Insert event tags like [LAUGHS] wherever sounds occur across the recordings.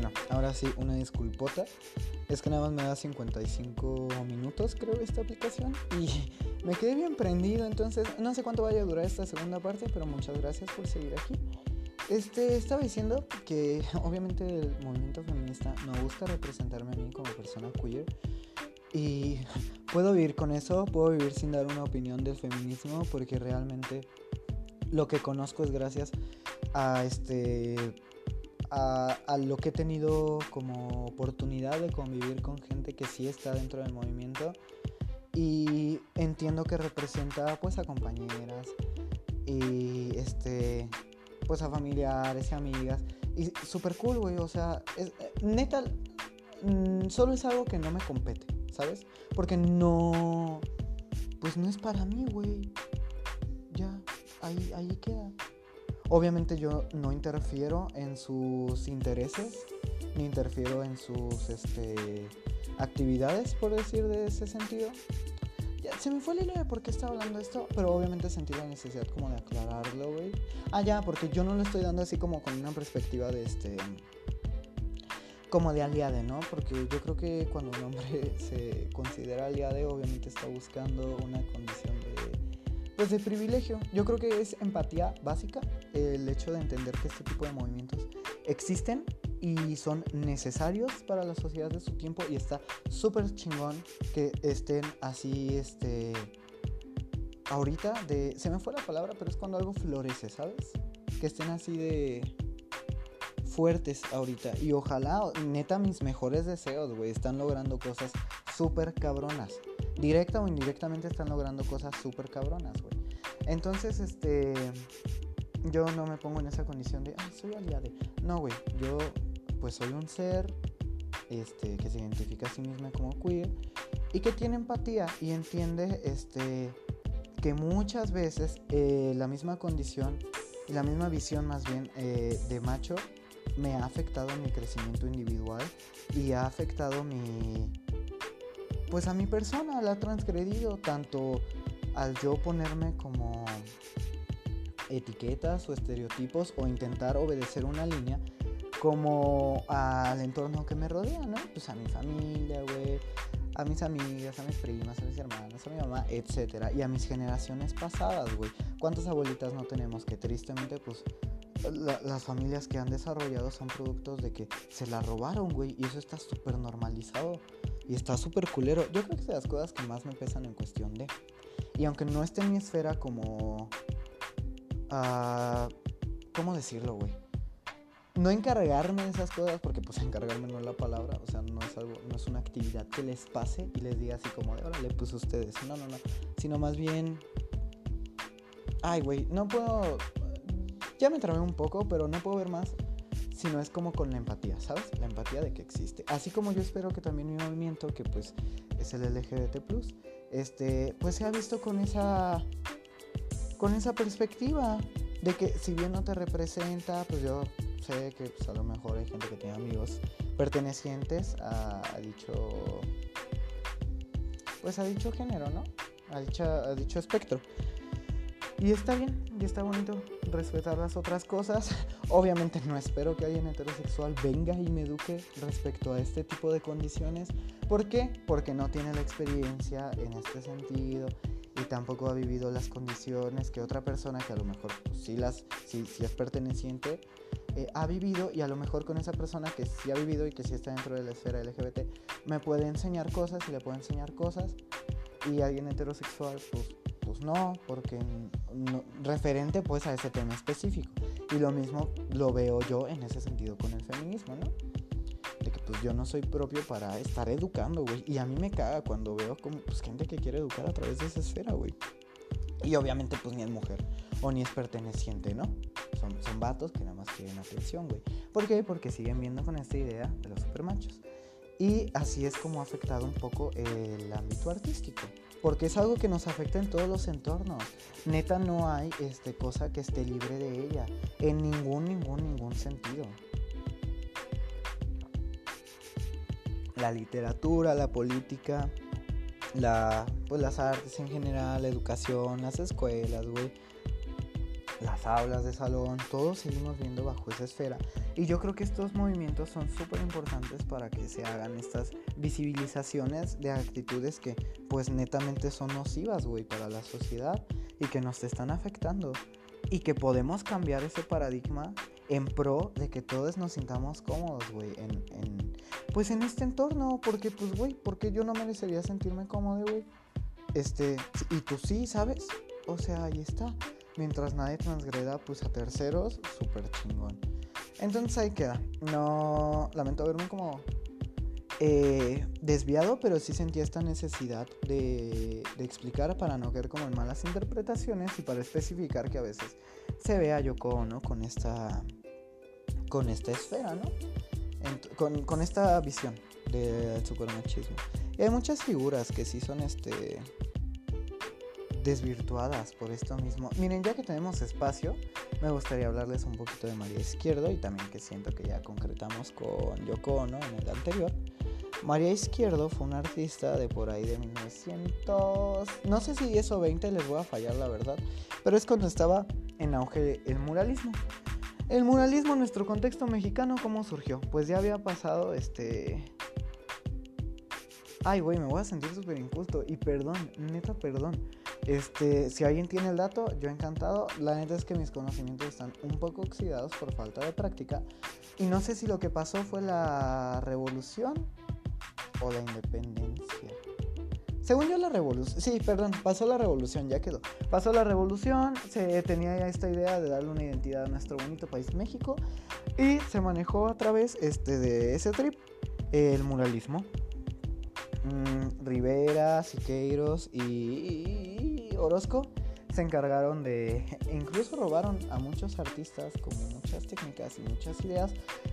Bueno, ahora sí, una disculpota. Es que nada más me da 55 minutos, creo, esta aplicación. Y [LAUGHS] me quedé bien prendido, entonces no sé cuánto vaya a durar esta segunda parte, pero muchas gracias por seguir aquí. Este, estaba diciendo que [LAUGHS] obviamente el movimiento feminista no busca representarme a mí como persona queer. Y [LAUGHS] puedo vivir con eso, puedo vivir sin dar una opinión del feminismo porque realmente lo que conozco es gracias a este a, lo que he tenido como oportunidad de convivir con gente que sí está dentro del movimiento. Y entiendo que representa pues a compañeras y este pues a familiares y amigas. Y súper cool güey o sea neta mm, solo es algo que no me compete sabes porque no pues no es para mí güey. Ya ahí ahí queda Obviamente yo no interfiero en sus intereses, ni interfiero en sus este, actividades, por decir de ese sentido. Se me fue la idea de por qué estaba hablando esto, pero obviamente sentí la necesidad como de aclararlo, güey. Ah, ya, porque yo no lo estoy dando así como con una perspectiva de este como de aliade, ¿no? Porque yo creo que cuando un hombre [LAUGHS] se considera aliade, obviamente está buscando una condición pues de privilegio. Yo creo que es empatía básica el hecho de entender que este tipo de movimientos existen y son necesarios para la sociedad de su tiempo y está súper chingón que estén así, este, ahorita de, se me fue la palabra, pero es cuando algo florece, ¿sabes? Que estén así de fuertes ahorita y ojalá, neta, mis mejores deseos, güey, están logrando cosas súper cabronas directa o indirectamente están logrando cosas súper cabronas, güey. Entonces, este, yo no me pongo en esa condición de, soy aliade. No, güey, yo pues soy un ser este, que se identifica a sí misma como queer y que tiene empatía y entiende este, que muchas veces eh, la misma condición y la misma visión más bien eh, de macho me ha afectado mi crecimiento individual y ha afectado mi, pues a mi persona la ha transgredido tanto al yo ponerme como etiquetas o estereotipos o intentar obedecer una línea como al entorno que me rodea, ¿no? Pues a mi familia, güey, a mis amigas, a mis primas, a mis hermanas, a mi mamá, etcétera, y a mis generaciones pasadas, güey. ¿Cuántas abuelitas no tenemos que tristemente, pues, las familias que han desarrollado son productos de que se la robaron, güey, y eso está súper normalizado. Y está súper culero. Yo creo que es de las cosas que más me pesan en cuestión de. Y aunque no esté en mi esfera como... Uh, ¿Cómo decirlo, güey? No encargarme de esas cosas, porque pues encargarme no es la palabra, o sea, no es algo, no es una actividad que les pase y les diga así como de, órale, pues ustedes. No, no, no. Sino más bien... Ay, güey, no puedo... Ya me trabé un poco, pero no puedo ver más sino es como con la empatía, ¿sabes? La empatía de que existe. Así como yo espero que también mi movimiento, que pues es el LGBT+, este, pues se ha visto con esa, con esa perspectiva de que si bien no te representa, pues yo sé que pues, a lo mejor hay gente que tiene amigos pertenecientes a, dicho, pues a dicho género, ¿no? A, dicha, a dicho espectro. Y está bien, y está bonito respetar las otras cosas. [LAUGHS] Obviamente no espero que alguien heterosexual venga y me eduque respecto a este tipo de condiciones. ¿Por qué? Porque no tiene la experiencia en este sentido y tampoco ha vivido las condiciones que otra persona que a lo mejor pues, sí, las, sí, es perteneciente eh, ha vivido y a lo mejor con esa persona que sí ha vivido y que sí está dentro de la esfera LGBT me puede enseñar cosas y le puede enseñar cosas y alguien heterosexual pues pues no, porque referente pues a ese tema específico. Y lo mismo lo veo yo en ese sentido con el feminismo, ¿no? De que pues yo no soy propio para estar educando, güey. Y a mí me caga cuando veo como pues gente que quiere educar a través de esa esfera, güey. Y obviamente pues ni es mujer o ni es perteneciente, ¿no? Son, son vatos que nada más quieren atención, güey. ¿Por qué? Porque siguen viendo con esta idea de los supermachos. Y así es como ha afectado un poco el ámbito artístico porque es algo que nos afecta en todos los entornos. Neta no hay este, cosa que esté libre de ella, en ningún, ningún, ningún sentido. La literatura, la política, la, pues las artes en general, la educación, las escuelas, güey. Las aulas de salón, todos seguimos viendo bajo esa esfera. Y yo creo que estos movimientos son súper importantes para que se hagan estas visibilizaciones de actitudes que pues netamente son nocivas, güey, para la sociedad y que nos están afectando. Y que podemos cambiar ese paradigma en pro de que todos nos sintamos cómodos, güey, en, en, pues en este entorno. Porque, pues, güey, porque yo no merecería sentirme cómodo, güey. Este, y tú sí, ¿sabes? O sea, ahí está. Mientras nadie transgreda pues a terceros, súper chingón. Entonces ahí queda. No, lamento verme como eh, desviado, pero sí sentía esta necesidad de, de, explicar para no caer como en malas interpretaciones y para especificar que a veces se vea Yoko ¿no? con esta con esta esfera, ¿no? con, con, esta visión del supermachismo. Y hay muchas figuras que sí son este desvirtuadas por esto mismo. Miren, ya que tenemos espacio, me gustaría hablarles un poquito de María Izquierdo y también que siento que ya concretamos con Yoko Ono en el anterior. María Izquierdo fue una artista de por ahí de 1900, no sé si 10 o 20, les voy a fallar la verdad, pero es cuando estaba en auge el muralismo. El muralismo en nuestro contexto mexicano, ¿cómo surgió? Pues ya había pasado este Ay, güey, me voy a sentir súper inculto. Y perdón, neta, perdón. Este, si alguien tiene el dato, yo encantado. La neta es que mis conocimientos están un poco oxidados por falta de práctica. Y no sé si lo que pasó fue la revolución o la independencia. Según yo la revolución, sí, perdón, pasó la revolución, ya quedó. Pasó la revolución, se tenía ya esta idea de darle una identidad a nuestro bonito país México y se manejó a través este, de ese trip el muralismo. Mm, Rivera, Siqueiros y, Orozco se encargaron de, [LAUGHS] incluso robaron a muchos artistas como muchas técnicas y muchas ideas,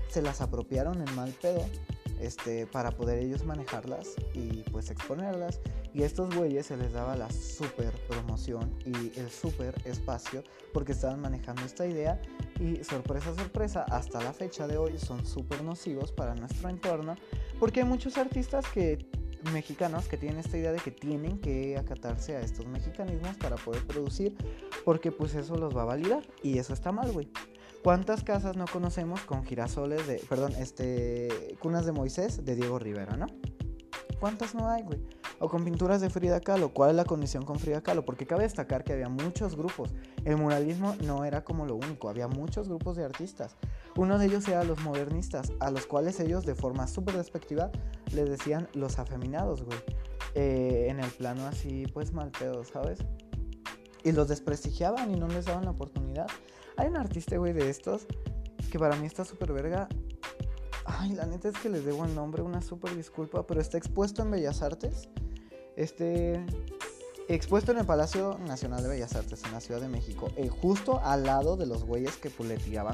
se las apropiaron en mal pedo este, para poder ellos manejarlas y pues exponerlas. Y a estos güeyes se les daba la super promoción y el super espacio porque estaban manejando esta idea y sorpresa, sorpresa, hasta la fecha de hoy son súper nocivos para nuestro entorno porque hay muchos artistas que mexicanos que tienen esta idea de que tienen que acatarse a estos mexicanismos para poder producir, porque pues eso los va a validar y eso está mal, güey. ¿Cuántas casas no conocemos con girasoles de, perdón, este, cunas de Moisés de Diego Rivera, ¿no? ¿Cuántas no hay, güey? O con pinturas de Frida Kahlo. ¿Cuál es la condición con Frida Kahlo? Porque cabe destacar que había muchos grupos. El muralismo no era como lo único, había muchos grupos de artistas. Uno de ellos era los modernistas, a los cuales ellos de forma súper despectiva les decían los afeminados, güey. Eh, en el plano así, pues mal pedo, ¿sabes? Y los desprestigiaban y no les daban la oportunidad. Hay un artista, güey, de estos que para mí está súper verga. Ay, la neta es que les debo el nombre, una súper disculpa, pero está expuesto en Bellas Artes. Este. Expuesto en el Palacio Nacional de Bellas Artes en la Ciudad de México, eh, justo al lado de los güeyes que pues,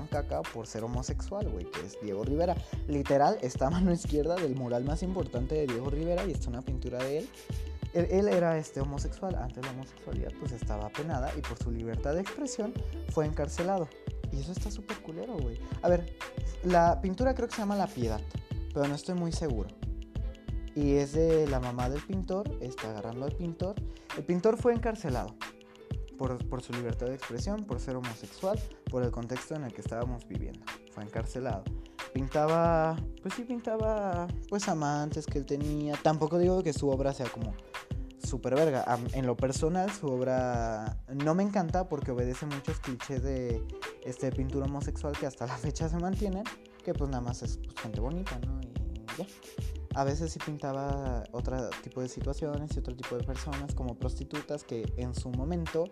caca por ser homosexual, güey, que es Diego Rivera. Literal, está a mano izquierda del mural más importante de Diego Rivera y está una pintura de él. Él, era este homosexual, antes la homosexualidad pues estaba penada y por su libertad de expresión fue encarcelado. Y eso está súper culero, güey. A ver, la pintura creo que se llama La Piedad, pero no estoy muy seguro. Y es de la mamá del pintor, está agarrando al pintor. El pintor fue encarcelado por, por, su libertad de expresión, por ser homosexual, por el contexto en el que estábamos viviendo. Fue encarcelado. Pintaba, pues sí, pintaba pues amantes que él tenía. Tampoco digo que su obra sea como súper verga. En lo personal, su obra no me encanta porque obedece muchos clichés de este pintura homosexual que hasta la fecha se mantienen. Que pues nada más es pues, gente bonita, ¿no? Y ya. A veces sí pintaba otro tipo de situaciones y otro tipo de personas como prostitutas que en su momento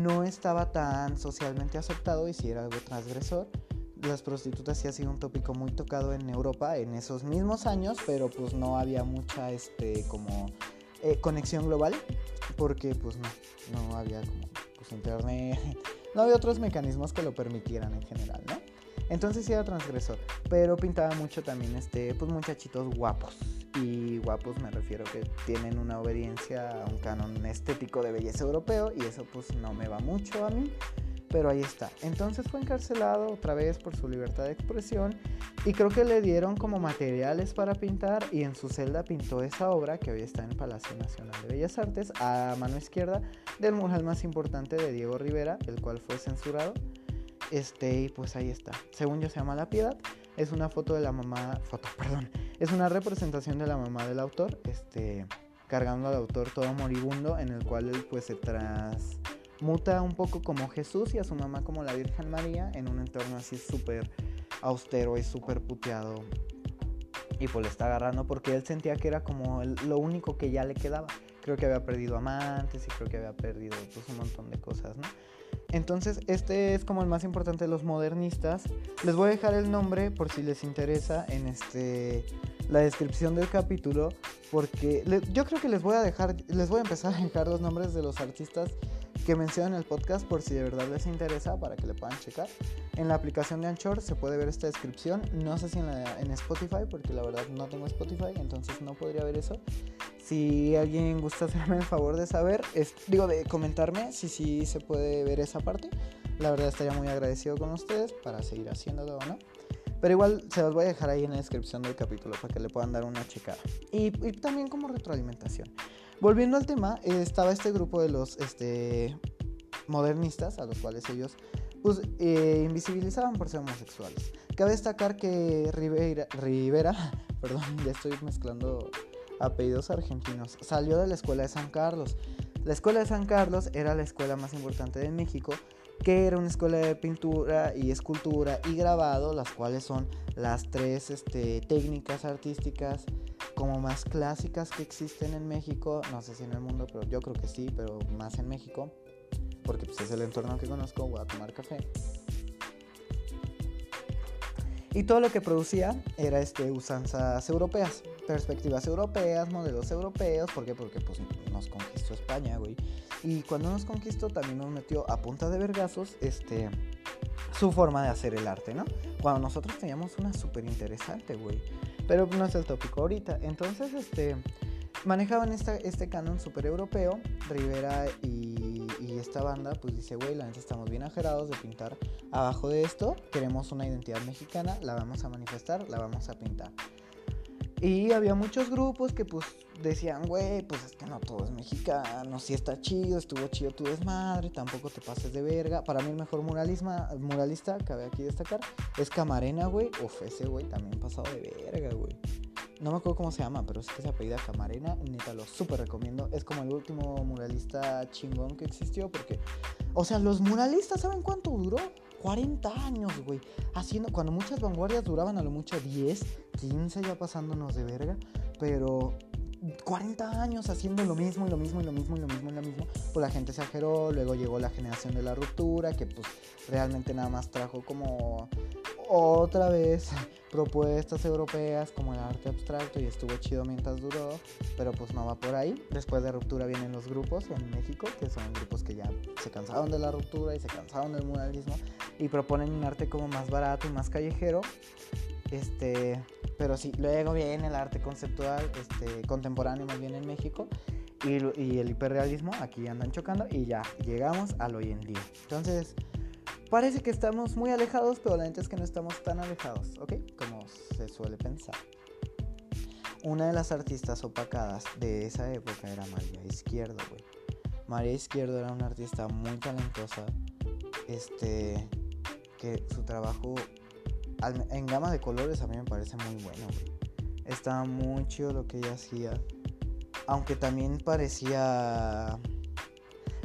no estaba tan socialmente aceptado y si era algo transgresor. Las prostitutas sí ha sido un tópico muy tocado en Europa en esos mismos años, pero pues no había mucha este como eh, conexión global porque pues no, no había como pues internet, [LAUGHS] no había otros mecanismos que lo permitieran en general, ¿no? Entonces sí era transgresor, pero pintaba mucho también este, pues muchachitos guapos. Y guapos me refiero que tienen una obediencia a un canon estético de belleza europeo y eso pues no me va mucho a mí. pero ahí está. Entonces fue encarcelado otra vez por su libertad de expresión y creo que le dieron como materiales para pintar y en su celda pintó esa obra que hoy está en el Palacio Nacional de Bellas Artes a mano izquierda del mural más importante de Diego Rivera, el cual fue censurado. Este, y pues ahí está. Según yo se llama La Piedad. Es una foto de la mamá, foto, perdón. Es una representación de la mamá del autor, este, cargando al autor todo moribundo, en el cual él pues se tras muta un poco como Jesús y a su mamá como la Virgen María en un entorno así súper austero y súper puteado. Y pues le está agarrando porque él sentía que era como lo único que ya le quedaba. Creo que había perdido amantes y creo que había perdido pues un montón de cosas, ¿no? Entonces, este es como el más importante de los modernistas. Les voy a dejar el nombre por si les interesa en este la descripción del capítulo porque yo creo que les voy a dejar les voy a empezar a dejar los nombres de los artistas que mencionen el podcast por si de verdad les interesa para que le puedan checar. En la aplicación de Anchor se puede ver esta descripción. No sé si en, en Spotify, porque la verdad no tengo Spotify, entonces no podría ver eso. Si alguien gusta hacerme el favor de saber, digo, de comentarme si sí se puede ver esa parte. La verdad estaría muy agradecido con ustedes para seguir haciéndolo o no. Pero igual se los voy a dejar ahí en la descripción del capítulo para que le puedan dar una checada. Y, y también como retroalimentación. Volviendo al tema, estaba este grupo de los este, modernistas, a los cuales ellos pues, eh, invisibilizaban por ser homosexuales. Cabe destacar que Rivera, Rivera, [LAUGHS] perdón, ya estoy mezclando apellidos argentinos, salió de la escuela de San Carlos. La escuela de San Carlos era la escuela más importante de México, que era una escuela de pintura y escultura y grabado, las cuales son las tres este, técnicas artísticas como más clásicas que existen en México, no sé si en el mundo, pero yo creo que sí, pero más en México, porque pues, es el entorno que conozco, voy a tomar café. Y todo lo que producía era este, usanzas europeas, perspectivas europeas, modelos europeos, ¿por qué? Porque pues, nos conquistó España, güey. Y cuando nos conquistó también nos metió a punta de vergazos este, su forma de hacer el arte, ¿no? Cuando nosotros teníamos una súper interesante, güey. Pero no es el tópico ahorita. Entonces, este, manejaban esta, este canon super europeo. Rivera y, esta banda, pues dice, güey, la neta estamos bien ajerados de pintar abajo de esto. Queremos una identidad mexicana, la vamos a manifestar, la vamos a pintar. Y había muchos grupos que pues decían, güey, pues es que no todo es mexicano, si está chido, estuvo chido tu desmadre, tampoco te pases de verga. Para mí el mejor muralisma, muralista, cabe aquí destacar, es Camarena, güey. Uf, ese güey también pasado de verga, güey. No me acuerdo cómo se llama, pero es que se apellida Camarena, neta, lo súper recomiendo. Es como el último muralista chingón que existió, porque, o sea, los muralistas, ¿saben cuánto duró? 40 años, güey. Haciendo, cuando muchas vanguardias duraban a lo mucho 10, 15 ya pasándonos de verga. Pero 40 años haciendo lo mismo y lo mismo y lo mismo y lo mismo y lo mismo. Pues la gente se ajeró, luego llegó la generación de la ruptura, que pues realmente nada más trajo como otra vez [LAUGHS] propuestas europeas como el arte abstracto y estuvo chido mientras duró, pero pues no va por ahí. Después de ruptura vienen los grupos en México, que son grupos que ya se cansaron de la ruptura y se cansaron del muralismo y proponen un arte como más barato y más callejero. Este, pero sí, luego viene el arte conceptual, este, contemporáneo más bien en México y, y el hiperrealismo, aquí andan chocando y ya llegamos al hoy en día. Entonces, Parece que estamos muy alejados, pero la neta es que no estamos tan alejados, ¿ok? Como se suele pensar. Una de las artistas opacadas de esa época era María Izquierdo, güey. María Izquierdo era una artista muy talentosa, este, que su trabajo en gama de colores a mí me parece muy bueno, güey. Estaba muy chido lo que ella hacía, aunque también parecía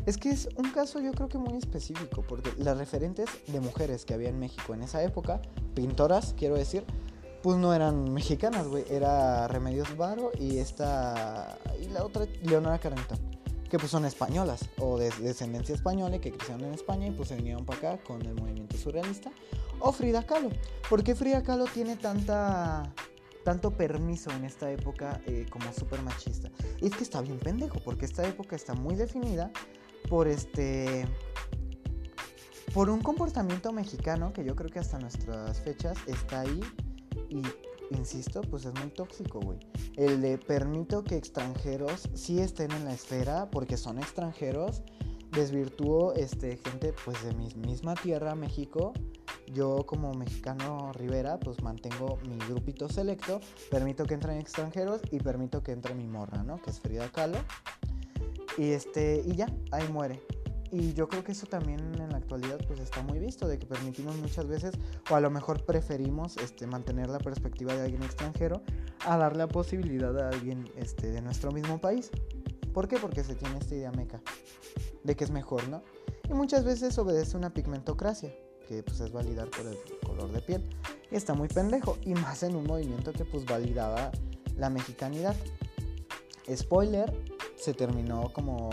es que es un caso yo creo que muy específico, porque las referentes de mujeres que había en México en esa época, pintoras, quiero decir, pues no eran mexicanas, güey. Era Remedios Varo y esta. Y la otra, Leonora Carrington. Que pues son españolas o de descendencia española que crecieron en España y pues se vinieron para acá con el movimiento surrealista. O Frida Kahlo. ¿Por qué Frida Kahlo tiene tanta tanto permiso en esta época eh, como súper machista. Y es que está bien pendejo, porque esta época está muy definida por este por un comportamiento mexicano que yo creo que hasta nuestras fechas está ahí y insisto, pues es muy tóxico, güey. El de permito que extranjeros sí estén en la esfera porque son extranjeros desvirtuó este, gente pues de mi misma tierra, México. Yo como mexicano Rivera pues mantengo mi grupito selecto, permito que entren extranjeros y permito que entre mi morra, ¿no? Que es Frida Kahlo. Y, este, y ya, ahí muere. Y yo creo que eso también en la actualidad pues está muy visto, de que permitimos muchas veces, o a lo mejor preferimos este, mantener la perspectiva de alguien extranjero a dar la posibilidad a alguien este, de nuestro mismo país. ¿Por qué? Porque se tiene esta idea meca de que es mejor, ¿no? Y muchas veces obedece una pigmentocracia, que pues es validar por el color de piel. Está muy pendejo, y más en un movimiento que pues validaba la mexicanidad. Spoiler, se terminó como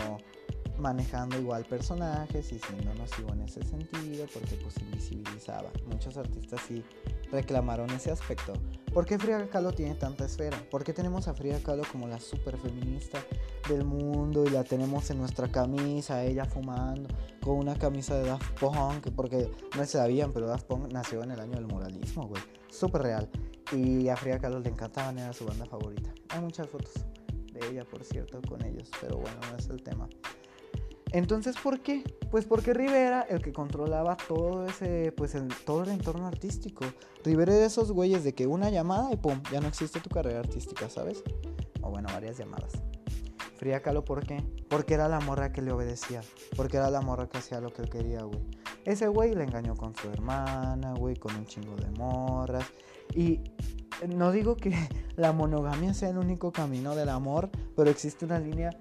manejando igual personajes y siendo nocivo en ese sentido porque pues invisibilizaba. Muchos artistas sí reclamaron ese aspecto. ¿Por qué Frida Kahlo tiene tanta esfera? ¿Por qué tenemos a Frida Kahlo como la super feminista del mundo y la tenemos en nuestra camisa, ella fumando con una camisa de Daft Punk? Porque no se sabían, pero Daft Punk nació en el año del moralismo, güey. Súper real. Y a Frida Kahlo le encantaban, era su banda favorita. Hay muchas fotos ella, por cierto, con ellos, pero bueno, no es el tema. Entonces, ¿por qué? Pues porque Rivera, el que controlaba todo ese, pues el, todo el entorno artístico. Rivera de esos güeyes de que una llamada y pum, ya no existe tu carrera artística, ¿sabes? O bueno, varias llamadas. Fría Calo, ¿por qué? Porque era la morra que le obedecía. Porque era la morra que hacía lo que él quería, güey. Ese güey le engañó con su hermana, güey, con un chingo de morras. Y no digo que [LAUGHS] la monogamia sea el único camino del amor, pero existe una línea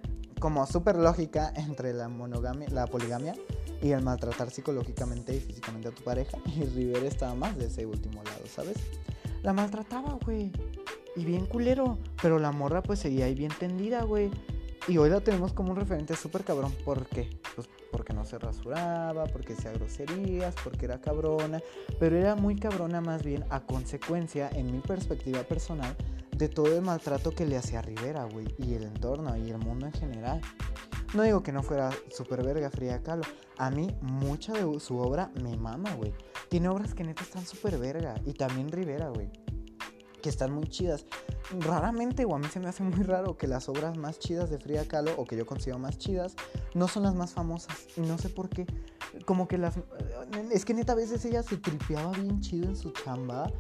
como súper lógica entre la monogamia, la poligamia y el maltratar psicológicamente y físicamente a tu pareja. Y Rivera estaba más de ese último lado, ¿sabes? La maltrataba, güey. Y bien culero. Pero la morra pues seguía ahí bien tendida, güey. Y hoy la tenemos como un referente súper cabrón. ¿Por qué? Pues porque no se rasuraba, porque hacía groserías, porque era cabrona. Pero era muy cabrona más bien a consecuencia, en mi perspectiva personal, de todo el maltrato que le hacía Rivera, güey, y el entorno y el mundo en general. No digo que no fuera super verga Frida Kahlo. A mí mucha de su obra me mama, güey. Tiene obras que neta están super verga. Y también Rivera, güey. Que están muy chidas. Raramente, o a mí se me hace muy raro que las obras más chidas de Frida Kahlo, o que yo considero más chidas, no son las más famosas. Y no sé por qué. Como que las... Es que neta a veces ella se tripeaba bien chido en su chamba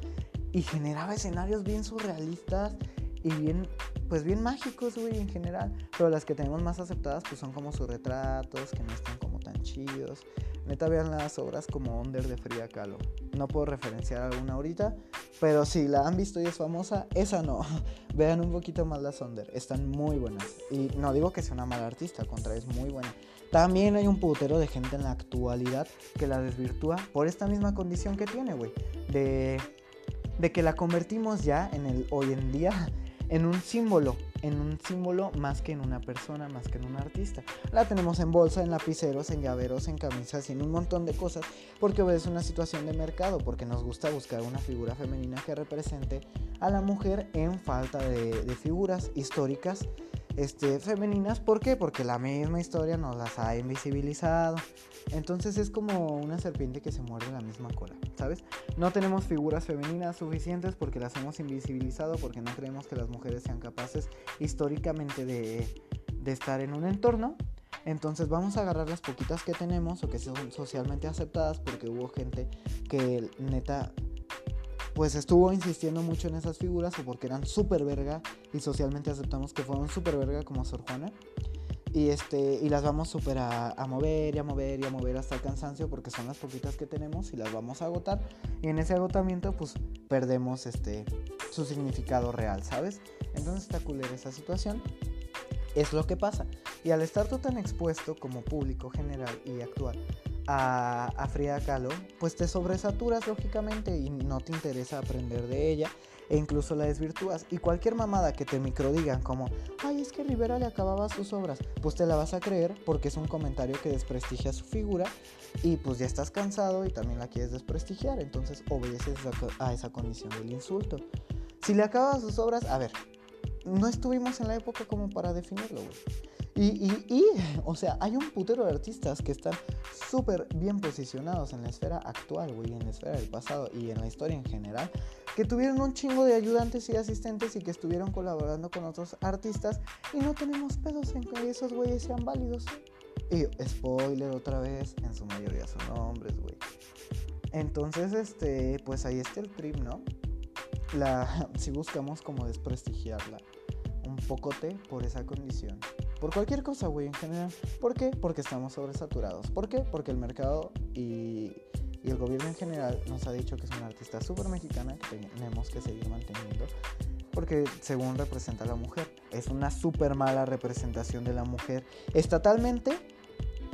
y generaba escenarios bien surrealistas y bien, pues bien mágicos, güey, en general. Pero las que tenemos más aceptadas, pues son como sus retratos, que no están como tan chidos. Neta, vean las obras como Under de Frida Kahlo. No puedo referenciar alguna ahorita, pero si la han visto y es famosa, esa no. [LAUGHS] vean un poquito más las Under, están muy buenas. Y no digo que sea una mala artista, al contrario, es muy buena. También hay un putero de gente en la actualidad que la desvirtúa por esta misma condición que tiene, güey. De de que la convertimos ya en el hoy en día en un símbolo, en un símbolo más que en una persona, más que en un artista. La tenemos en bolsa, en lapiceros, en llaveros, en camisas y en un montón de cosas porque obedece una situación de mercado, porque nos gusta buscar una figura femenina que represente a la mujer en falta de, de figuras históricas este, femeninas. ¿Por qué? Porque la misma historia nos las ha invisibilizado. Entonces es como una serpiente que se muerde la misma cola, ¿sabes? No tenemos figuras femeninas suficientes porque las hemos invisibilizado, porque no creemos que las mujeres sean capaces históricamente de, estar en un entorno. Entonces vamos a agarrar las poquitas que tenemos o que son socialmente aceptadas porque hubo gente que neta pues estuvo insistiendo mucho en esas figuras o porque eran súper verga y socialmente aceptamos que fueron súper verga como Sor Juana. Y, este, y las vamos súper a, mover y a mover y a mover hasta el cansancio porque son las poquitas que tenemos y las vamos a agotar. Y en ese agotamiento pues perdemos este, su significado real, ¿sabes? Entonces está culera esa situación. Es lo que pasa. Y al estar tú tan expuesto como público general y actual a, a Frida Kahlo, pues te sobresaturas lógicamente y no te interesa aprender de ella e incluso la desvirtúas. Y cualquier mamada que te microdigan como, ay, es que Rivera le acababa sus obras, pues te la vas a creer porque es un comentario que desprestigia su figura y pues ya estás cansado y también la quieres desprestigiar, entonces obedeces a esa condición del insulto. Si le acababa sus obras, a ver, no estuvimos en la época como para definirlo, güey. Y, o sea, hay un putero de artistas que están súper bien posicionados en la esfera actual, güey, en la esfera del pasado y en la historia en general, que tuvieron un chingo de ayudantes y asistentes y que estuvieron colaborando con otros artistas y no tenemos pedos en que esos güeyes sean válidos. Y spoiler otra vez, en su mayoría son hombres, güey. Entonces, este, pues ahí está el trip, ¿no? [LAUGHS] Si buscamos como desprestigiarla un pocote por esa condición. Por cualquier cosa, güey, en general. ¿Por qué? Porque estamos sobresaturados. ¿Por qué? Porque el mercado y, y el gobierno en general nos ha dicho que es una artista súper mexicana que tenemos que seguir manteniendo. Porque según representa a la mujer. Es una súper mala representación de la mujer. Estatalmente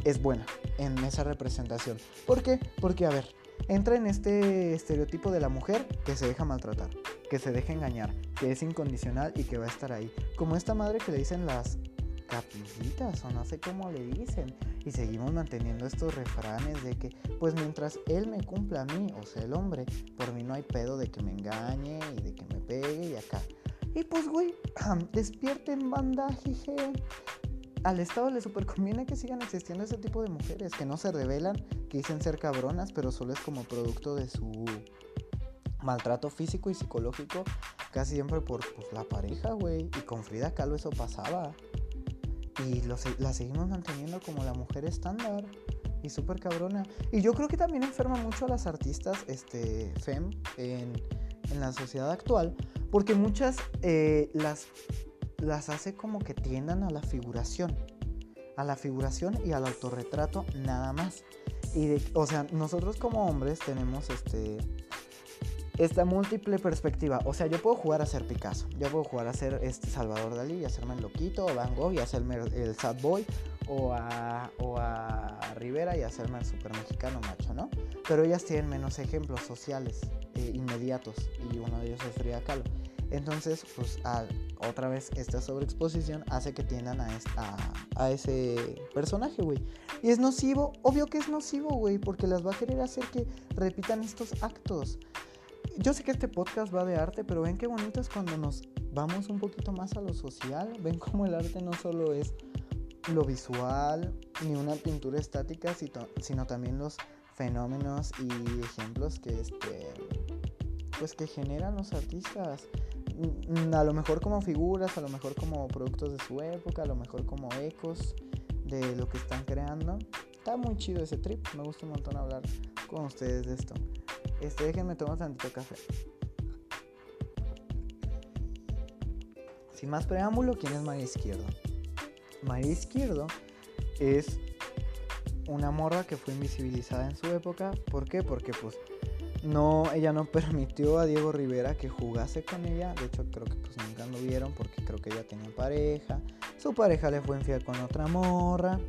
es buena en esa representación. ¿Por qué? Porque, a ver, entra en este estereotipo de la mujer que se deja maltratar, que se deja engañar, que es incondicional y que va a estar ahí. Como esta madre que le dicen las capillitas o no sé cómo le dicen. Y seguimos manteniendo estos refranes de que, pues mientras él me cumpla a mí, o sea, el hombre, por mí no hay pedo de que me engañe y de que me pegue y acá. Y pues, güey, [CLEARS THROAT] despierten banda, jeje al Estado le super conviene que sigan existiendo ese tipo de mujeres, que no se revelan, que dicen ser cabronas, pero solo es como producto de su maltrato físico y psicológico, casi siempre por la pareja, güey. Y con Frida Kahlo eso pasaba. Y la seguimos manteniendo como la mujer estándar y súper cabrona. Y yo creo que también enferma mucho a las artistas este, fem en, en la sociedad actual, porque muchas eh, las las hace como que tiendan a la figuración, a la figuración y al autorretrato nada más. Y de, o sea, nosotros como hombres tenemos este esta múltiple perspectiva. O sea, yo puedo jugar a ser Picasso, yo puedo jugar a ser este Salvador Dalí y hacerme el loquito, o Van Gogh y hacerme el, sad boy, o a, Rivera y hacerme el super mexicano macho, ¿no? Pero ellas tienen menos ejemplos sociales eh, inmediatos y uno de ellos es Frida Kahlo. Entonces, pues otra vez esta sobreexposición hace que tiendan a, a, ese personaje, güey. Y es nocivo, obvio que es nocivo, güey, porque las va a querer hacer que repitan estos actos. Yo sé que este podcast va de arte, pero ven qué bonito es cuando nos vamos un poquito más a lo social. Ven cómo el arte no solo es lo visual, ni una pintura estática, sino también los fenómenos y ejemplos que este pues que generan los artistas Mm, a lo mejor como figuras, a lo mejor como productos de su época, a lo mejor como ecos de lo que están creando. Está muy chido ese trip, me gusta un montón hablar con ustedes de esto. Este, déjenme tomar tantito café. Sin más preámbulo, ¿quién es María Izquierdo? María Izquierdo es una morra que fue invisibilizada en su época. ¿Por qué? Porque pues no, ella no [LAUGHS] permitió a Diego Rivera que jugase con ella. De hecho, creo que pues nunca lo vieron porque creo que ella tenía pareja. Su pareja le fue infiel con otra morra.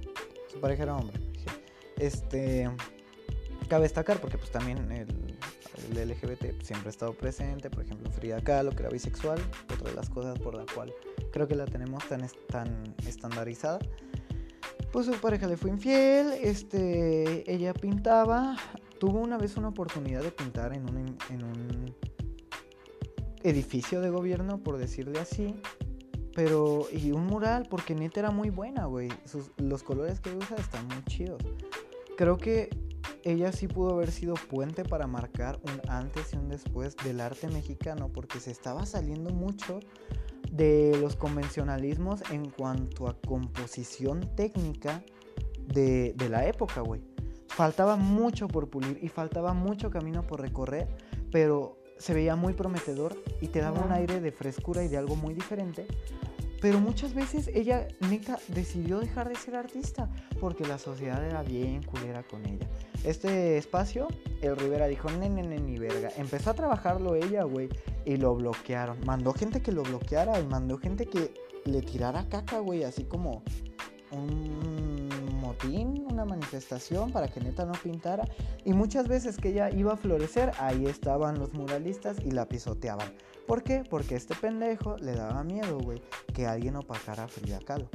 Su pareja era hombre. Este, cabe destacar porque pues también el, LGBT siempre ha estado presente. Por ejemplo, Frida Kahlo, que era bisexual. Otra de las cosas por la cual creo que la tenemos tan, tan estandarizada pues su pareja le fue infiel, este, ella pintaba, tuvo una vez una oportunidad de pintar en un, en un edificio de gobierno, por decirle así. Pero, y un mural, porque neta era muy buena, güey. los colores que usa están muy chidos. Creo que ella sí pudo haber sido puente para marcar un antes y un después del arte mexicano, porque se estaba saliendo mucho de los convencionalismos en cuanto a composición técnica de, de la época, güey faltaba mucho por pulir y faltaba mucho camino por recorrer, pero se veía muy prometedor y te daba un aire de frescura y de algo muy diferente. Pero muchas veces ella, neta, decidió dejar de ser artista porque la sociedad era bien culera con ella. Este espacio, el Rivera dijo, nene, ni verga. Empezó a trabajarlo ella, güey, y lo bloquearon. Mandó gente que lo bloqueara y mandó gente que le tirara caca, güey, así como un motín, una manifestación para que neta no pintara. Y muchas veces que ella iba a florecer, ahí estaban los muralistas y la pisoteaban. ¿Por qué? Porque este pendejo le daba miedo, güey, que alguien opacara a Frida Kahlo.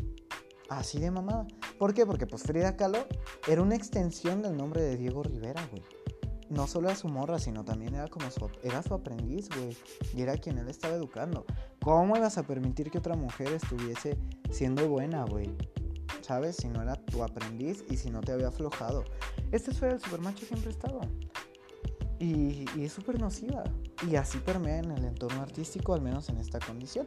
Así de mamada. ¿Por qué? Porque pues Frida Kahlo era una extensión del nombre de Diego Rivera, güey. No solo era su morra, sino también era como su, era su aprendiz, güey. Y era quien él estaba educando. ¿Cómo ibas a permitir que otra mujer estuviese siendo buena, güey? ¿sabes? Si no era tu aprendiz y si no te había aflojado. Esta esfera del supermacho siempre estado. Y, es súper nociva. Y así permea en el entorno artístico, al menos en esta condición.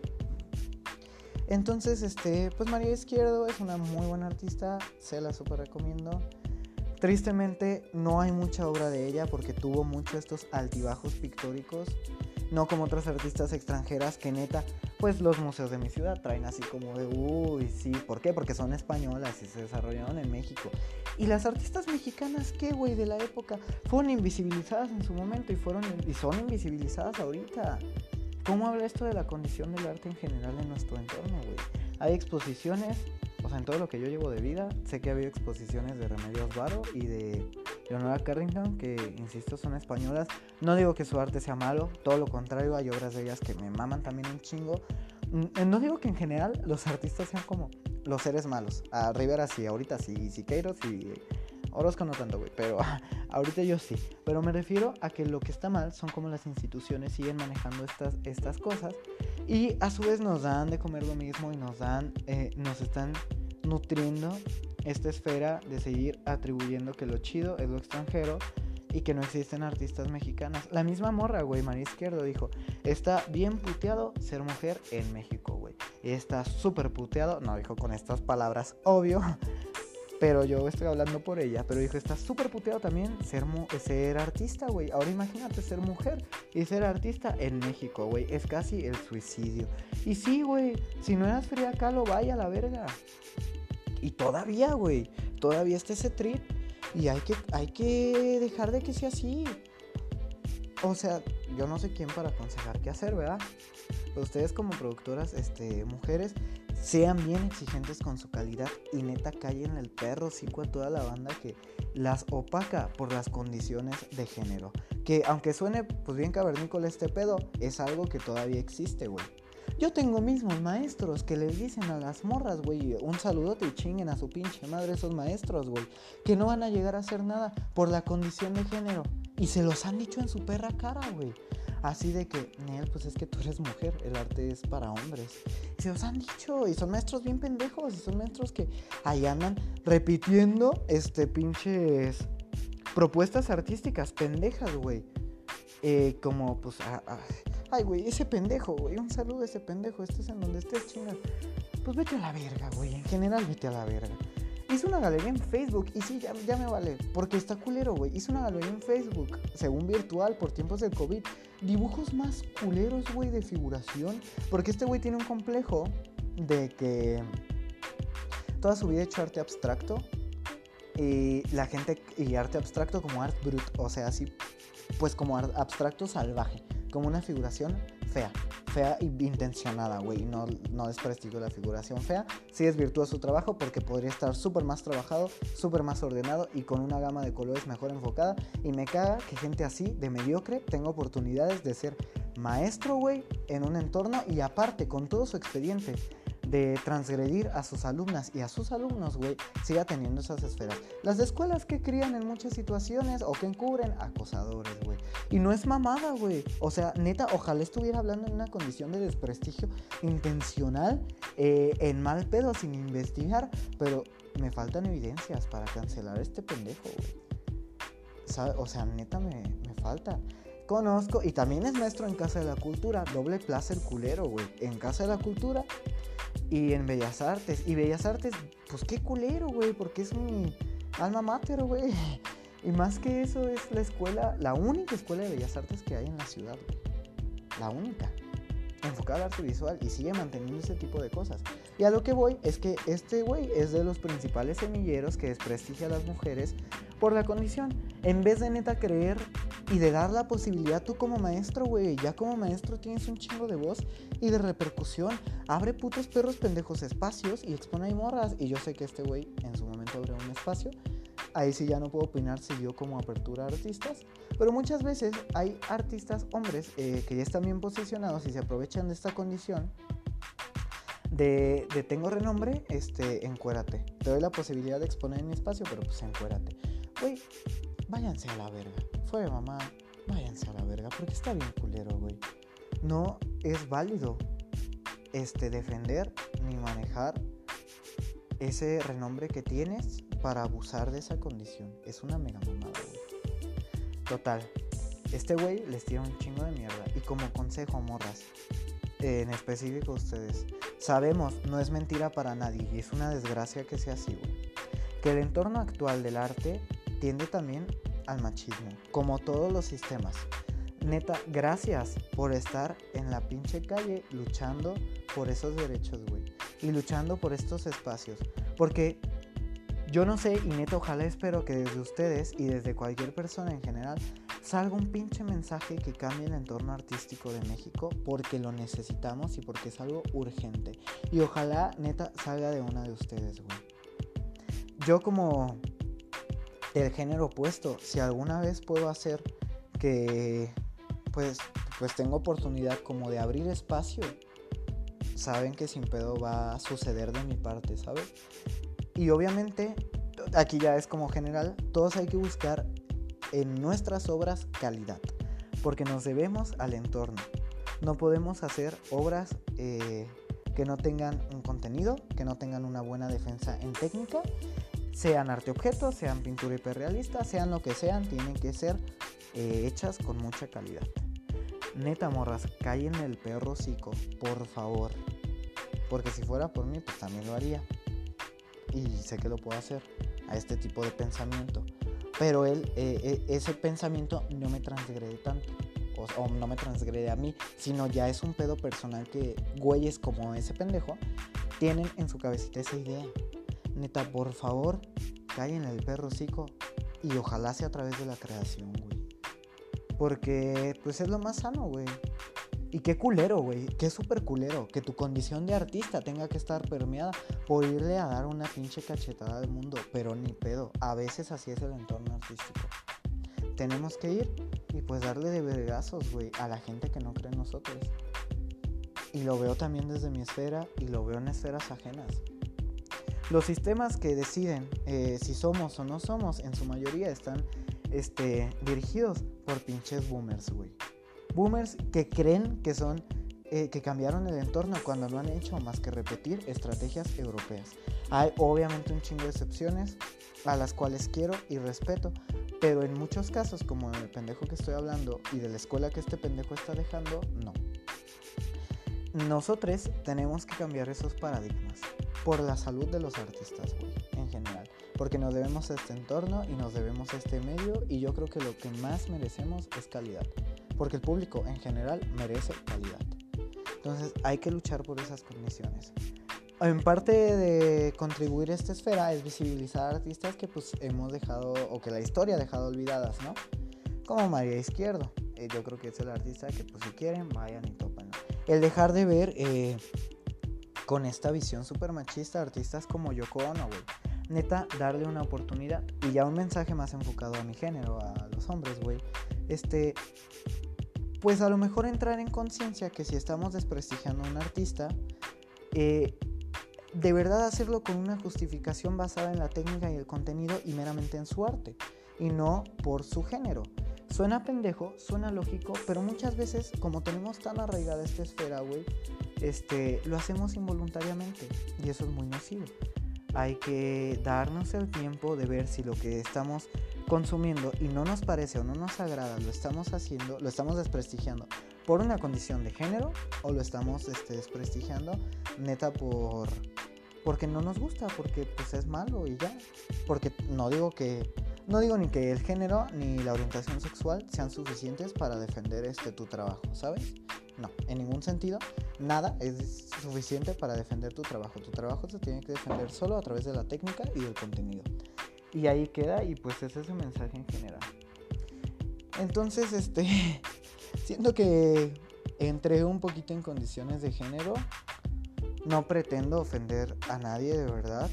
Entonces, este, pues María Izquierdo es una muy buena artista, se la super recomiendo. Tristemente no hay mucha obra de ella porque tuvo muchos estos altibajos pictóricos, no como otras artistas extranjeras que neta, pues los museos de mi ciudad traen así como de, uy, sí, ¿por qué? Porque son españolas y se desarrollaron en México. Y las artistas mexicanas, ¿qué, güey? De la época, fueron invisibilizadas en su momento y, fueron, y son invisibilizadas ahorita. ¿Cómo habla esto de la condición del arte en general en nuestro entorno, güey? Hay exposiciones, o sea, en todo lo que yo llevo de vida, sé que ha habido exposiciones de Remedios Varo y de Leonora Carrington, que, insisto, son españolas. No digo que su arte sea malo, todo lo contrario, hay obras de ellas que me maman también un chingo. Mm, no digo que en general los artistas sean como los seres malos. A Rivera sí, ahorita sí, y Siqueiros y Orozco no tanto, güey, pero [LAUGHS] ahorita yo sí. Pero me refiero a que lo que está mal son como las instituciones siguen manejando estas, estas cosas y a su vez nos dan de comer lo mismo y nos dan, eh, nos están nutriendo esta esfera de seguir atribuyendo que lo chido es lo extranjero y que no existen artistas mexicanas. La misma morra, güey, María Izquierdo dijo, está bien puteado ser mujer en México, güey. Está súper puteado, no dijo con estas palabras, obvio, [LAUGHS] pero yo estoy hablando por ella. Pero dijo, está súper puteado también ser, ser artista, güey. Ahora imagínate ser mujer y ser artista en México, güey. Es casi el suicidio. Y sí, güey, si no eras fría lo vaya a la verga. Y todavía, güey, todavía está ese trip. Y hay que, hay que dejar de que sea así. O sea, yo no sé quién para aconsejar qué hacer, ¿verdad? Ustedes como productoras, este, mujeres, sean bien exigentes con su calidad y neta callen el perro cico a toda la banda que las opaca por las condiciones de género. Que aunque suene pues bien cavernícola este pedo, es algo que todavía existe, güey. Yo tengo mismos maestros que les dicen a las morras, güey, un saludote y chinguen a su pinche madre esos maestros, güey, que no van a llegar a hacer nada por la condición de género. Y se los han dicho en su perra cara, güey. Así de que, Nel, pues es que tú eres mujer, el arte es para hombres. Se los han dicho, y son maestros bien pendejos, y son maestros que ahí andan repitiendo este pinches propuestas artísticas pendejas, güey. Eh, como, pues, ay, güey, ese pendejo, güey, un saludo a ese pendejo, estés en donde estés, chingas. Pues vete a la verga, güey, en general vete a la verga. Hice una galería en Facebook y sí, ya, me vale, porque está culero, güey. Hice una galería en Facebook, según virtual, por tiempos del COVID. Dibujos más culeros, güey, de figuración. Porque este güey tiene un complejo de que toda su vida ha hecho arte abstracto. Y la gente, y arte abstracto como art brut, o sea, así, pues como abstracto salvaje, como una figuración fea fea y intencionada, güey. No, no desprestigio la figuración fea. Sí es virtuoso trabajo porque podría estar súper más trabajado, súper más ordenado y con una gama de colores mejor enfocada. Y me caga que gente así, de mediocre, tenga oportunidades de ser maestro, güey, en un entorno y aparte con todo su expediente de transgredir a sus alumnas y a sus alumnos, güey, siga teniendo esas esferas. Las escuelas que crían en muchas situaciones o que encubren acosadores, güey. Y no es mamada, güey. O sea, neta, ojalá estuviera hablando en una condición de desprestigio intencional, eh, en mal pedo, sin investigar, pero me faltan evidencias para cancelar este pendejo, güey. O sea, neta me, me falta conozco y también es maestro en Casa de la Cultura, doble placer culero, güey. En Casa de la Cultura y en Bellas Artes. Y Bellas Artes, pues qué culero, güey, porque es mi alma mater, güey. Y más que eso es la escuela, la única escuela de Bellas Artes que hay en la ciudad, güey. La única. Enfocada al arte visual y sigue manteniendo ese tipo de cosas. Y a lo que voy es que este güey es de los principales semilleros que desprestigia a las mujeres por la condición. En vez de neta creer y de dar la posibilidad tú como maestro, güey, ya como maestro tienes un chingo de voz y de repercusión. Abre putos perros pendejos espacios y expone ahí morras. Y yo sé que este güey en su momento abrió un espacio. Ahí sí ya no puedo opinar si yo como apertura de artistas. Pero muchas veces hay artistas hombres eh, que ya están bien posicionados y se aprovechan de esta condición de, de, tengo renombre, este, encuérate. Te doy la posibilidad de exponer en mi espacio, pero pues encuérate. Güey, váyanse a la verga. Fue mamá, váyanse a la verga, porque está bien culero, güey. No es válido este, defender ni manejar ese renombre que tienes para abusar de esa condición. Es una mega mamada, güey. Total, este güey les tira un chingo de mierda. Y como consejo, morras, en específico ustedes, Sabemos, no es mentira para nadie y es una desgracia que sea así, güey. Que el entorno actual del arte tiende también al machismo, como todos los sistemas. Neta, gracias por estar en la pinche calle luchando por esos derechos, güey. Y luchando por estos espacios. Porque yo no sé, y neta, ojalá espero que desde ustedes y desde cualquier persona en general salga un pinche mensaje que cambie el entorno artístico de México porque lo necesitamos y porque es algo urgente. Y ojalá, neta, salga de una de ustedes, güey. Yo como del género opuesto, si alguna vez puedo hacer que pues, pues tengo oportunidad como de abrir espacio, saben que sin pedo va a suceder de mi parte, ¿sabes? Y obviamente, aquí ya es como general, todos hay que buscar en nuestras obras calidad, porque nos debemos al entorno. No podemos hacer obras eh, que no tengan un contenido, que no tengan una buena defensa en técnica, sean arte objetos, sean pintura hiperrealista, sean lo que sean, tienen que ser eh, hechas con mucha calidad. Neta, morras, en el perro cico, por favor. Porque si fuera por mí, pues también lo haría. Y sé que lo puedo hacer a este tipo de pensamiento. Pero él, eh, eh, ese pensamiento no me transgrede tanto. O, no me transgrede a mí, sino ya es un pedo personal que güeyes como ese pendejo tienen en su cabecita esa idea. Neta, por favor, en el perro cico y ojalá sea a través de la creación, güey. Porque pues es lo más sano, güey. Y qué culero, güey. Qué súper culero. Que tu condición de artista tenga que estar permeada por irle a dar una pinche cachetada al mundo. Pero ni pedo. A veces así es el entorno artístico. Tenemos que ir y pues darle de vergazos, güey, a la gente que no cree en nosotros. Y lo veo también desde mi esfera y lo veo en esferas ajenas. Los sistemas que deciden eh, si somos o no somos, en su mayoría están este, dirigidos por pinches boomers, güey. Boomers que creen que son, eh, que cambiaron el entorno cuando no han hecho más que repetir estrategias europeas. Hay obviamente un chingo de excepciones a las cuales quiero y respeto, pero en muchos casos, como el pendejo que estoy hablando y de la escuela que este pendejo está dejando, no. Nosotros tenemos que cambiar esos paradigmas por la salud de los artistas, güey, en general porque nos debemos a este entorno y nos debemos a este medio y yo creo que lo que más merecemos es calidad, porque el público en general merece calidad. Entonces hay que luchar por esas condiciones. En parte de contribuir a esta esfera es visibilizar artistas que pues hemos dejado o que la historia ha dejado olvidadas, ¿no? Como María Izquierdo. Eh, yo creo que es el artista que pues si quieren vayan y topan. El dejar de ver eh, con esta visión super machista artistas como Yoko Ono, güey neta, darle una oportunidad. Y ya un mensaje más enfocado a mi género, a los hombres, güey. Este, pues a lo mejor entrar en conciencia que si estamos desprestigiando a un artista, eh, de verdad hacerlo con una justificación basada en la técnica y el contenido y meramente en su arte, y no por su género. Suena pendejo, suena lógico, pero muchas veces, como tenemos tan arraigada esta esfera, güey, este, lo hacemos involuntariamente, y eso es muy nocivo hay que darnos el tiempo de ver si lo que estamos consumiendo y no nos parece o no nos agrada, lo estamos haciendo, lo estamos desprestigiando por una condición de género o lo estamos este, desprestigiando neta por porque no nos gusta, porque pues es malo y ya. Porque no digo que no digo ni que el género ni la orientación sexual sean suficientes para defender este tu trabajo, ¿sabes? No, en ningún sentido, nada es suficiente para defender tu trabajo. Tu trabajo se tiene que defender solo a través de la técnica y del contenido. Y ahí queda y pues ese es el mensaje en general. Entonces, este, [LAUGHS] siento que entré un poquito en condiciones de género. No pretendo ofender a nadie de verdad,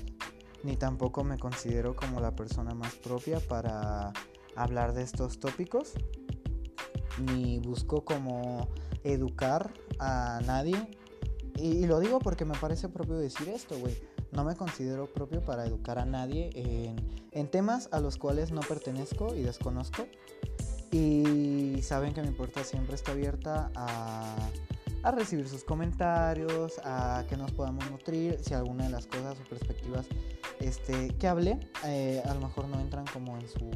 ni tampoco me considero como la persona más propia para hablar de estos tópicos, ni busco como educar a nadie. Y, lo digo porque me parece propio decir esto, güey. No me considero propio para educar a nadie en, temas a los cuales no pertenezco y desconozco. Y saben que mi puerta siempre está abierta a, a recibir sus comentarios, a que nos podamos nutrir, si alguna de las cosas o perspectivas este, que hablé eh, a lo mejor no entran como en su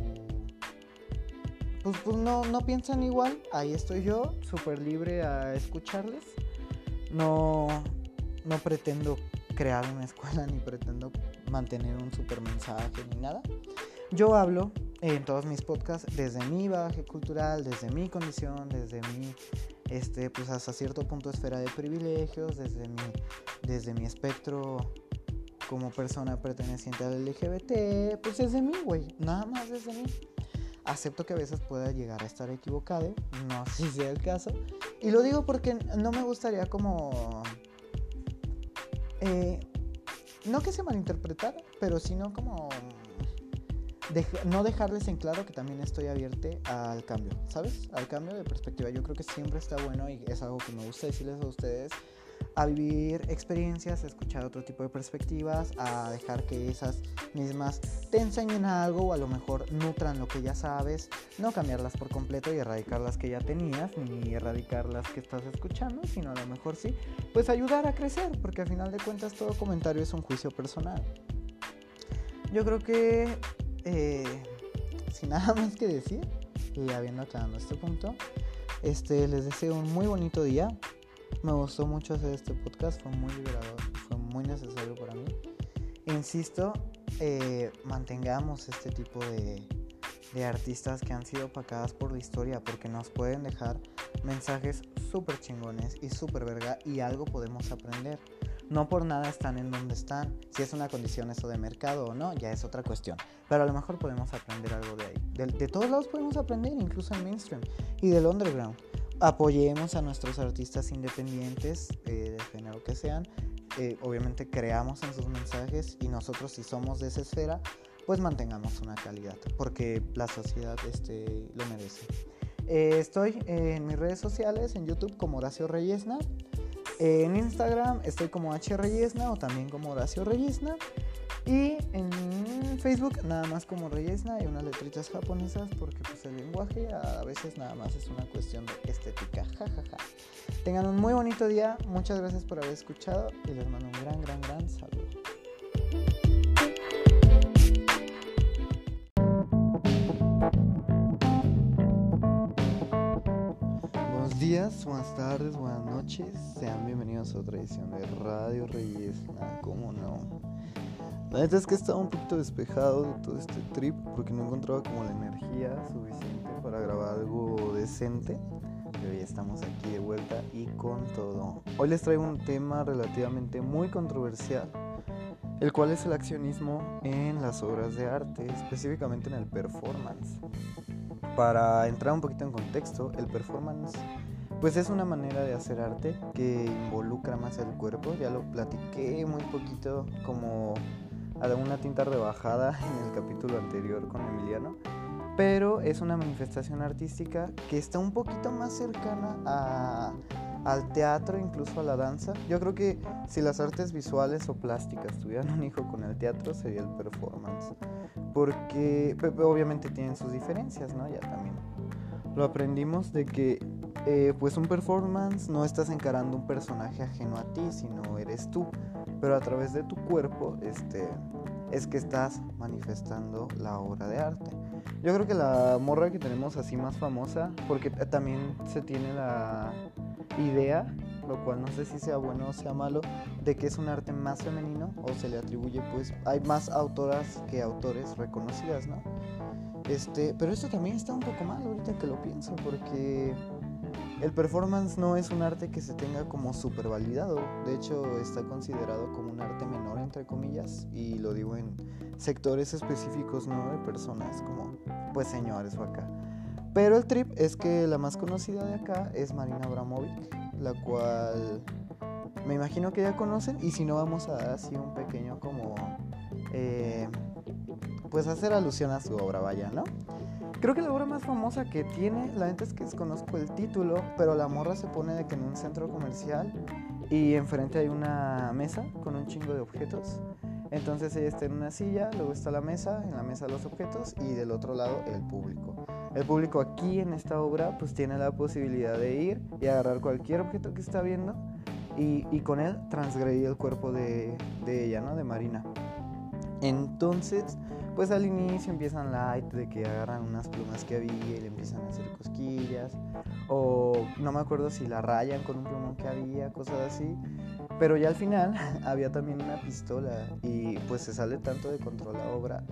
pues, pues, no, no piensan igual, ahí estoy yo, súper libre a escucharles. No, no pretendo crear una escuela [LAUGHS] ni pretendo mantener un super mensaje ni nada. Yo hablo en todos mis podcasts desde mi bagaje cultural, desde mi condición, desde mi, este, pues hasta cierto punto esfera de privilegios, desde mi, desde mi espectro como persona perteneciente al LGBT, pues desde mí, güey, nada más desde mí. Acepto que a veces pueda llegar a estar equivocado, no [LAUGHS] si sea el caso. Y lo digo porque no me gustaría como... Eh, no que se malinterpretara, pero sino como... no dejarles en claro que también estoy abierto al cambio, ¿sabes? Al cambio de perspectiva. Yo creo que siempre está bueno y es algo que me gusta decirles a ustedes a vivir experiencias, a escuchar otro tipo de perspectivas, a dejar que esas mismas te enseñen algo o a lo mejor nutran lo que ya sabes, no cambiarlas por completo y erradicar las que ya tenías, ni erradicar las que estás escuchando, sino a lo mejor sí, pues ayudar a crecer, porque al final de cuentas todo comentario es un juicio personal. Yo creo que, eh, sin [LAUGHS] nada más que decir, y habiendo aclarado este punto, este, les deseo un muy bonito día. Me gustó mucho hacer este podcast, fue muy liberador, fue muy necesario para mí. Insisto, eh, mantengamos este tipo de, de artistas que han sido opacadas por la historia porque nos pueden dejar mensajes súper chingones y súper verga y algo podemos aprender. No por nada están en donde están. Si es una condición eso de mercado o no, ya es otra cuestión. Pero a lo mejor podemos aprender algo de ahí. De, de todos lados podemos aprender, incluso en mainstream y del underground apoyemos a nuestros artistas independientes, eh, de género que sean. Eh, obviamente creamos en sus mensajes y nosotros si somos de esa esfera, pues mantengamos una calidad, porque la sociedad este, lo merece. Eh, estoy en mis redes sociales, en YouTube como Horacio Reyesna, en Instagram estoy como H Reyesna o también como Horacio Reyesna. Y en Facebook nada más como Reyesna y unas letritas japonesas porque pues el lenguaje a veces nada más es una cuestión de estética. jajaja Tengan un muy bonito día, muchas gracias por haber escuchado y les mando un gran, gran, gran saludo. Días, buenas tardes, buenas noches. Sean bienvenidos a otra edición de Radio Reyesna, ¿cómo no? La neta es que estaba un poquito despejado de todo este trip porque no encontraba como la energía suficiente para grabar algo decente. Pero ya estamos aquí de vuelta y con todo. Hoy les traigo un tema relativamente muy controversial, el cual es el accionismo en las obras de arte, específicamente en el performance. Para entrar un poquito en contexto, el performance pues es una manera de hacer arte que involucra más el cuerpo, ya lo platiqué muy poquito como una tinta rebajada [LAUGHS] en el capítulo anterior con Emiliano, pero es una manifestación artística que está un poquito más cercana al teatro, incluso a la danza. Yo creo que si las artes visuales o plásticas tuvieran un hijo con el teatro sería el performance, porque obviamente tienen sus diferencias, ¿no? Ya también lo aprendimos de que eh, pues un performance no estás encarando un personaje ajeno a ti, sino eres tú pero a través de tu cuerpo este, es que estás manifestando la obra de arte. Yo creo que la morra que tenemos así más famosa, porque también se tiene la idea, lo cual no sé si sea bueno o sea malo, de que es un arte más femenino o se le atribuye pues hay más autoras que autores reconocidas, ¿no? Este, pero esto también está un poco mal ahorita que lo pienso porque el performance no es un arte que se tenga como super validado, de hecho está considerado como un arte menor entre comillas y lo digo en sectores específicos, no de personas como pues señores o acá. Pero el trip es que la más conocida de acá es Marina Abramovic, la cual me imagino que ya conocen. Y si no vamos a dar así un pequeño como eh, pues hacer alusión a su obra, vaya, ¿no? Creo que la obra más famosa que tiene, la neta es que desconozco el título, pero la morra se pone de que en un centro comercial y enfrente hay una mesa con un chingo de objetos. Entonces ella está en una silla, luego está la mesa, en la mesa los objetos y del otro lado el público. El público aquí en esta obra pues tiene la posibilidad de ir y agarrar cualquier objeto que está viendo y, y con él transgredir el cuerpo de, de ella, ¿no? De Marina. Entonces pues al inicio empiezan light de que agarran unas plumas que había y le empiezan a hacer cosquillas o no me acuerdo si la rayan con un plumón que había, cosas así. Pero ya al final [LAUGHS] había también una pistola y pues se sale tanto de control la obra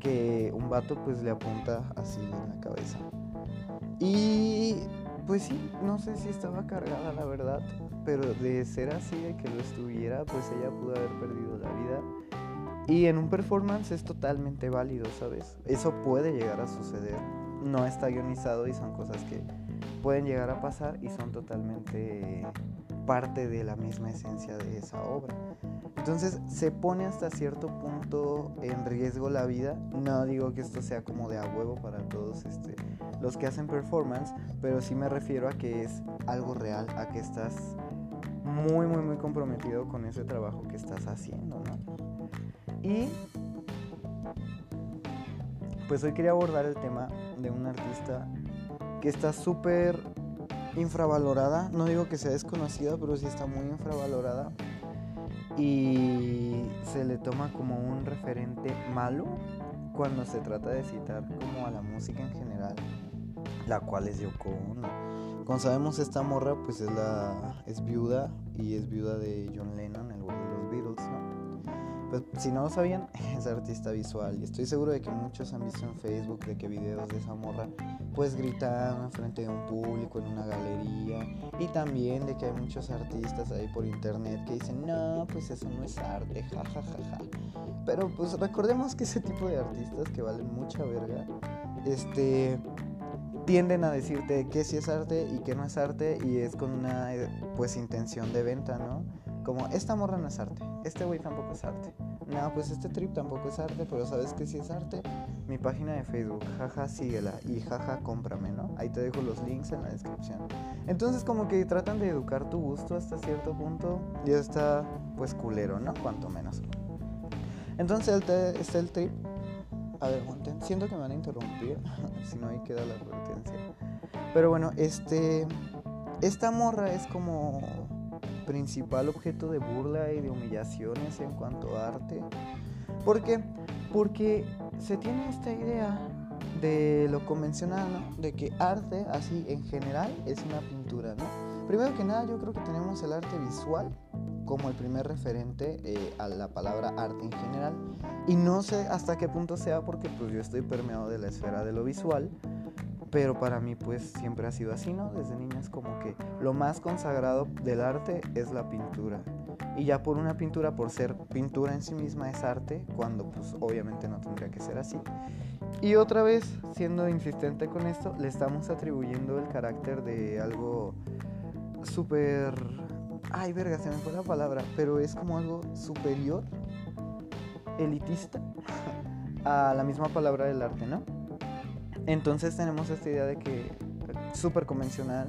que un vato pues le apunta así en la cabeza. Y pues sí, no sé si estaba cargada la verdad, pero de ser así, de que lo estuviera, pues ella pudo haber perdido la vida. Y en un performance es totalmente válido, ¿sabes? Eso puede llegar a suceder. No está guionizado y son cosas que pueden llegar a pasar y son totalmente parte de la misma esencia de esa obra. Entonces se pone hasta cierto punto en riesgo la vida. No digo que esto sea como de a huevo para todos este, los que hacen performance, pero sí me refiero a que es algo real, a que estás muy, muy, muy comprometido con ese trabajo que estás haciendo, ¿no? Y pues hoy quería abordar el tema de una artista que está súper infravalorada. No digo que sea desconocida, pero sí está muy infravalorada y se le toma como un referente malo cuando se trata de citar como a la música en general, la cual es Yoko Ono. Como sabemos esta morra pues es la es viuda y es viuda de John Lennon, el güey de los Beatles. Pues si no lo sabían, [LAUGHS] es artista visual. Y estoy seguro de que muchos han visto en Facebook de que videos de esa morra pues gritan frente de un público en una galería. Y también de que hay muchos artistas ahí por internet que dicen no pues eso no es arte [LAUGHS] jajajaja pero pues recordemos que ese tipo de artistas que valen mucha verga este tienden a decirte que sí es arte y que no es arte y es con una pues intención de venta no como, esta morra no es arte, este güey tampoco es arte. No, pues este trip tampoco es arte, pero ¿sabes qué sí es arte? Mi página de Facebook, jaja, síguela y jaja, cómprame, ¿no? Ahí te dejo los links en la descripción. Entonces como que tratan de educar tu gusto hasta cierto punto y está pues culero, ¿no? Cuanto menos. Entonces está el trip. A ver, aguanten. Siento que me van a interrumpir. [LAUGHS] si no, ahí queda la advertencia. Pero bueno, este. Esta morra es como principal objeto de burla y de humillaciones en cuanto a arte. ¿Por qué? Porque se tiene esta idea de lo convencional, ¿no? De que arte, así en general, es una pintura, ¿no? Primero que nada, yo creo que tenemos el arte visual como el primer referente eh, a la palabra arte en general. Y no sé hasta qué punto sea porque pues yo estoy permeado de la esfera de lo visual. Pero para mí pues siempre ha sido así, ¿no? Desde niña es como que lo más consagrado del arte es la pintura. Y ya por una pintura, por ser pintura en sí misma es arte, cuando pues obviamente no tendría que ser así. Y otra vez, siendo insistente con esto, le estamos atribuyendo el carácter de algo súper... Ay, verga, se me fue la palabra, pero es como algo superior, elitista, [LAUGHS] a la misma palabra del arte, ¿no? Entonces tenemos esta idea de que, súper convencional,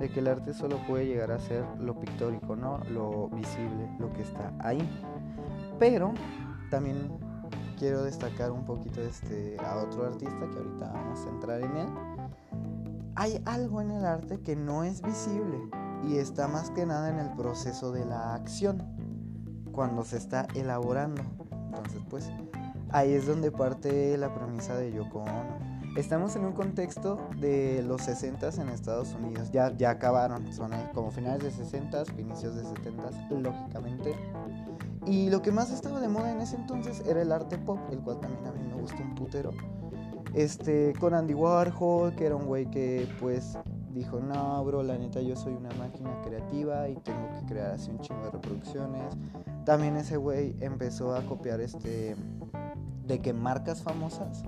de que el arte solo puede llegar a ser lo pictórico, ¿no? Lo visible, lo que está ahí. Pero también quiero destacar un poquito este, a otro artista que ahorita vamos a entrar en él. Hay algo en el arte que no es visible y está más que nada en el proceso de la acción, cuando se está elaborando. Entonces, pues ahí es donde parte la premisa de Yoko Ono Estamos en un contexto de los 60 en Estados Unidos. Ya, ya acabaron, son como finales de 60, inicios de 70, lógicamente. Y lo que más estaba de moda en ese entonces era el arte pop, el cual también a mí me gusta un putero. Este, con Andy Warhol, que era un güey que pues dijo, no, bro, la neta yo soy una máquina creativa y tengo que crear así un chingo de reproducciones. También ese güey empezó a copiar este, de que marcas famosas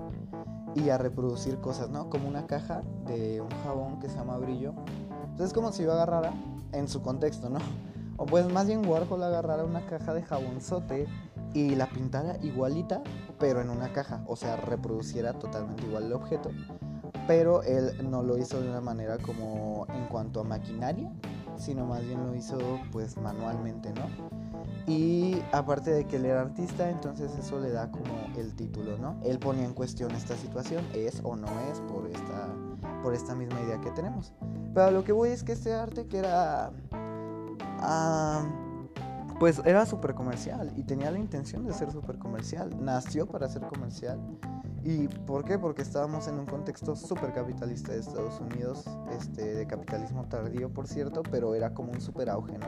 y a reproducir cosas, ¿no? Como una caja de un jabón que se llama brillo. Entonces es como si yo agarrara, en su contexto, ¿no? O pues más bien Warhol agarrara una caja de jabonzote y la pintara igualita, pero en una caja. O sea, reproduciera totalmente igual el objeto. Pero él no lo hizo de una manera como en cuanto a maquinaria, sino más bien lo hizo pues manualmente, ¿no? Y aparte de que él era artista, entonces eso le da como el título, ¿no? Él ponía en cuestión esta situación, es o no es por esta, por esta misma idea que tenemos. Pero lo que voy es que este arte que era... Ah, pues era súper comercial y tenía la intención de ser súper comercial. Nació para ser comercial. ¿Y por qué? Porque estábamos en un contexto súper capitalista de Estados Unidos, este, de capitalismo tardío, por cierto, pero era como un súper auge, ¿no?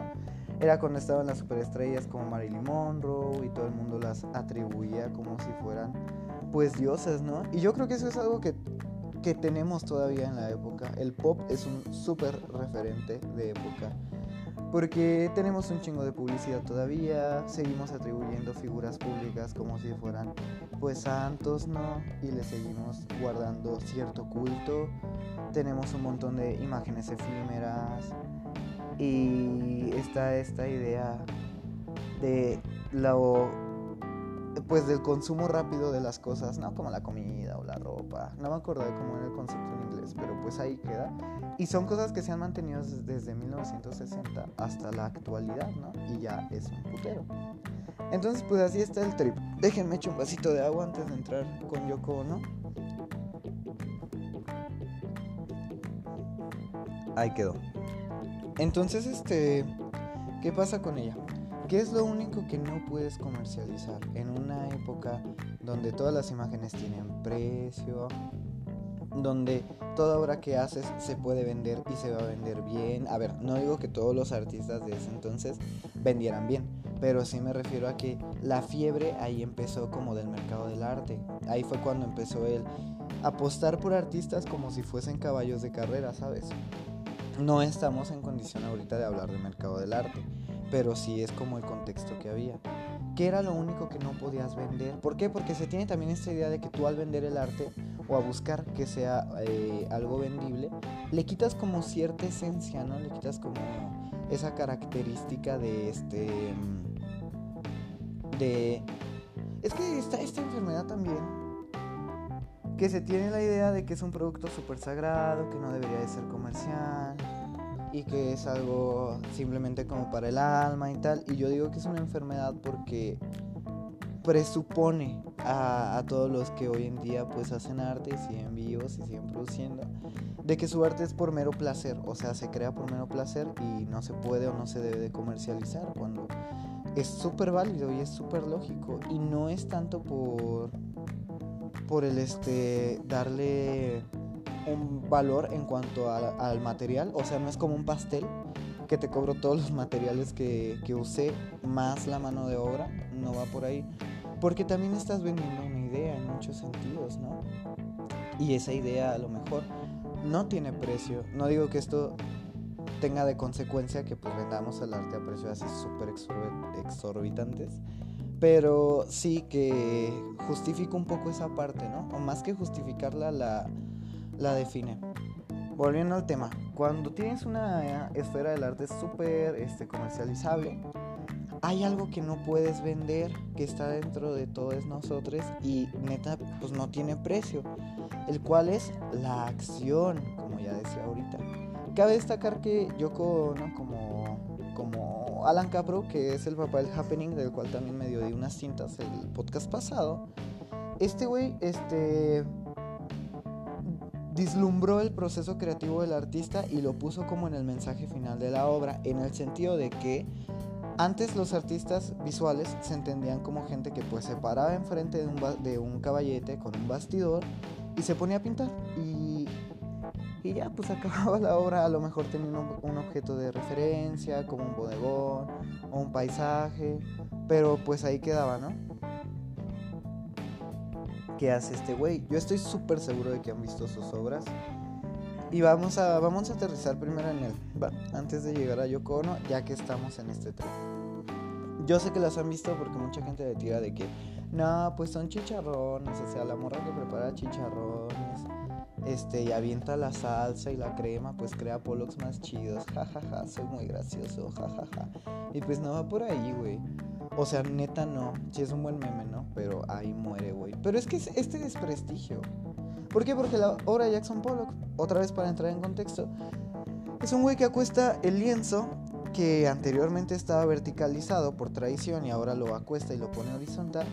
Era cuando estaban las superestrellas como Marilyn Monroe y todo el mundo las atribuía como si fueran pues dioses, ¿no? Y yo creo que eso es algo que, que tenemos todavía en la época. El pop es un súper referente de época. Porque tenemos un chingo de publicidad todavía, seguimos atribuyendo figuras públicas como si fueran pues santos, ¿no? Y le seguimos guardando cierto culto. Tenemos un montón de imágenes efímeras, y está esta idea de lo pues del consumo rápido de las cosas, ¿no? Como la comida o la ropa. No me acuerdo de cómo era el concepto en inglés, pero pues ahí queda. Y son cosas que se han mantenido desde 1960 hasta la actualidad, ¿no? Y ya es un putero. Entonces, pues así está el trip. Déjenme echar un vasito de agua antes de entrar con Yoko, ¿no? Ahí quedó. Entonces, este, ¿qué pasa con ella? ¿Qué es lo único que no puedes comercializar en una época donde todas las imágenes tienen precio, donde toda obra que haces se puede vender y se va a vender bien? A ver, no digo que todos los artistas de ese entonces vendieran bien, pero sí me refiero a que la fiebre ahí empezó como del mercado del arte. Ahí fue cuando empezó el apostar por artistas como si fuesen caballos de carrera, ¿sabes? No estamos en condición ahorita de hablar del mercado del arte, pero sí es como el contexto que había. ¿Qué era lo único que no podías vender? ¿Por qué? Porque se tiene también esta idea de que tú al vender el arte o a buscar que sea eh, algo vendible, le quitas como cierta esencia, ¿no? Le quitas como esa característica de este... de... Es que está esta enfermedad también que se tiene la idea de que es un producto súper sagrado, que no debería de ser comercial y que es algo simplemente como para el alma y tal. Y yo digo que es una enfermedad porque presupone a, todos los que hoy en día pues hacen arte y siguen vivos y siguen produciendo de que su arte es por mero placer, o sea, se crea por mero placer y no se puede o no se debe de comercializar cuando es súper válido y es súper lógico y no es tanto por por el este darle un valor en cuanto al material, o sea, no es como un pastel que te cobro todos los materiales que, que usé más la mano de obra, no va por ahí, porque también estás vendiendo una idea en muchos sentidos, ¿no? Y esa idea a lo mejor no tiene precio, no digo que esto tenga de consecuencia que pues vendamos el arte a precios así súper exorbitantes, pero sí que justifica un poco esa parte, ¿no? O más que justificarla, la, la define. Volviendo al tema, cuando tienes una esfera del arte súper este, comercializable, hay algo que no puedes vender, que está dentro de todos nosotros y neta, pues no tiene precio, el cual es la acción, como ya decía ahorita. Cabe destacar que yo ¿no? como, como Alan Capro, que es el papá del Happening, del cual también me dio unas cintas el podcast pasado, este güey, este Dislumbró el proceso creativo del artista y lo puso como en el mensaje final de la obra, en el sentido de que antes los artistas visuales se entendían como gente que pues se paraba enfrente de un, de un caballete con un bastidor y se ponía a pintar y, y ya pues [LAUGHS] acababa la obra, a lo mejor tenía un, un objeto de referencia como un bodegón o un paisaje, pero pues ahí quedaba, ¿no? ¿Qué hace este güey. Yo estoy súper seguro de que han visto sus obras. Y vamos a, vamos a aterrizar primero en él, ¿va? Antes de llegar a Yoko Ono, ya que estamos en este tren. Yo sé que las han visto porque mucha gente le tira de que, no, pues son chicharrones, o sea, la morra que prepara chicharrones, este, y avienta la salsa y la crema, pues crea polos más chidos, jajaja, ja, ja, soy muy gracioso, jajaja. Ja, y pues no va por ahí, güey. O sea, neta no. Sí es un buen meme, ¿no? Pero ahí muere, güey. Pero es que es este desprestigio. ¿Por qué? Porque la obra de Jackson Pollock, otra vez para entrar en contexto, es un güey que acuesta el lienzo que anteriormente estaba verticalizado por tradición y ahora lo acuesta y lo pone horizontal.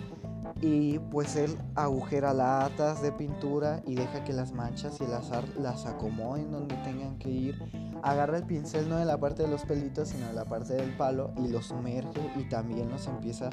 Y pues él agujera latas de pintura y deja que las manchas y el azar las acomoden donde tengan que ir agarra el pincel no de la parte de los pelitos, sino de la parte del palo y lo sumerge y también los empieza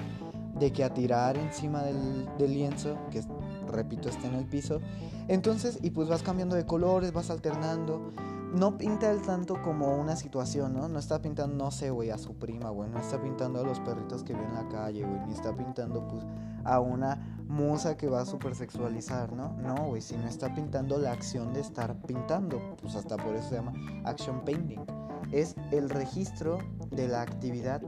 de que a tirar encima del, lienzo, que repito, está en el piso. Entonces, y pues vas cambiando de colores, vas alternando no pinta el tanto como una situación, ¿no? No está pintando, no sé, güey, a su prima, güey. No está pintando a los perritos que ve en la calle, güey. Ni está pintando, pues, a una musa que va a super sexualizar, ¿no? No, güey, sino está pintando la acción de estar pintando. Pues hasta por eso se llama action painting. Es el registro de la actividad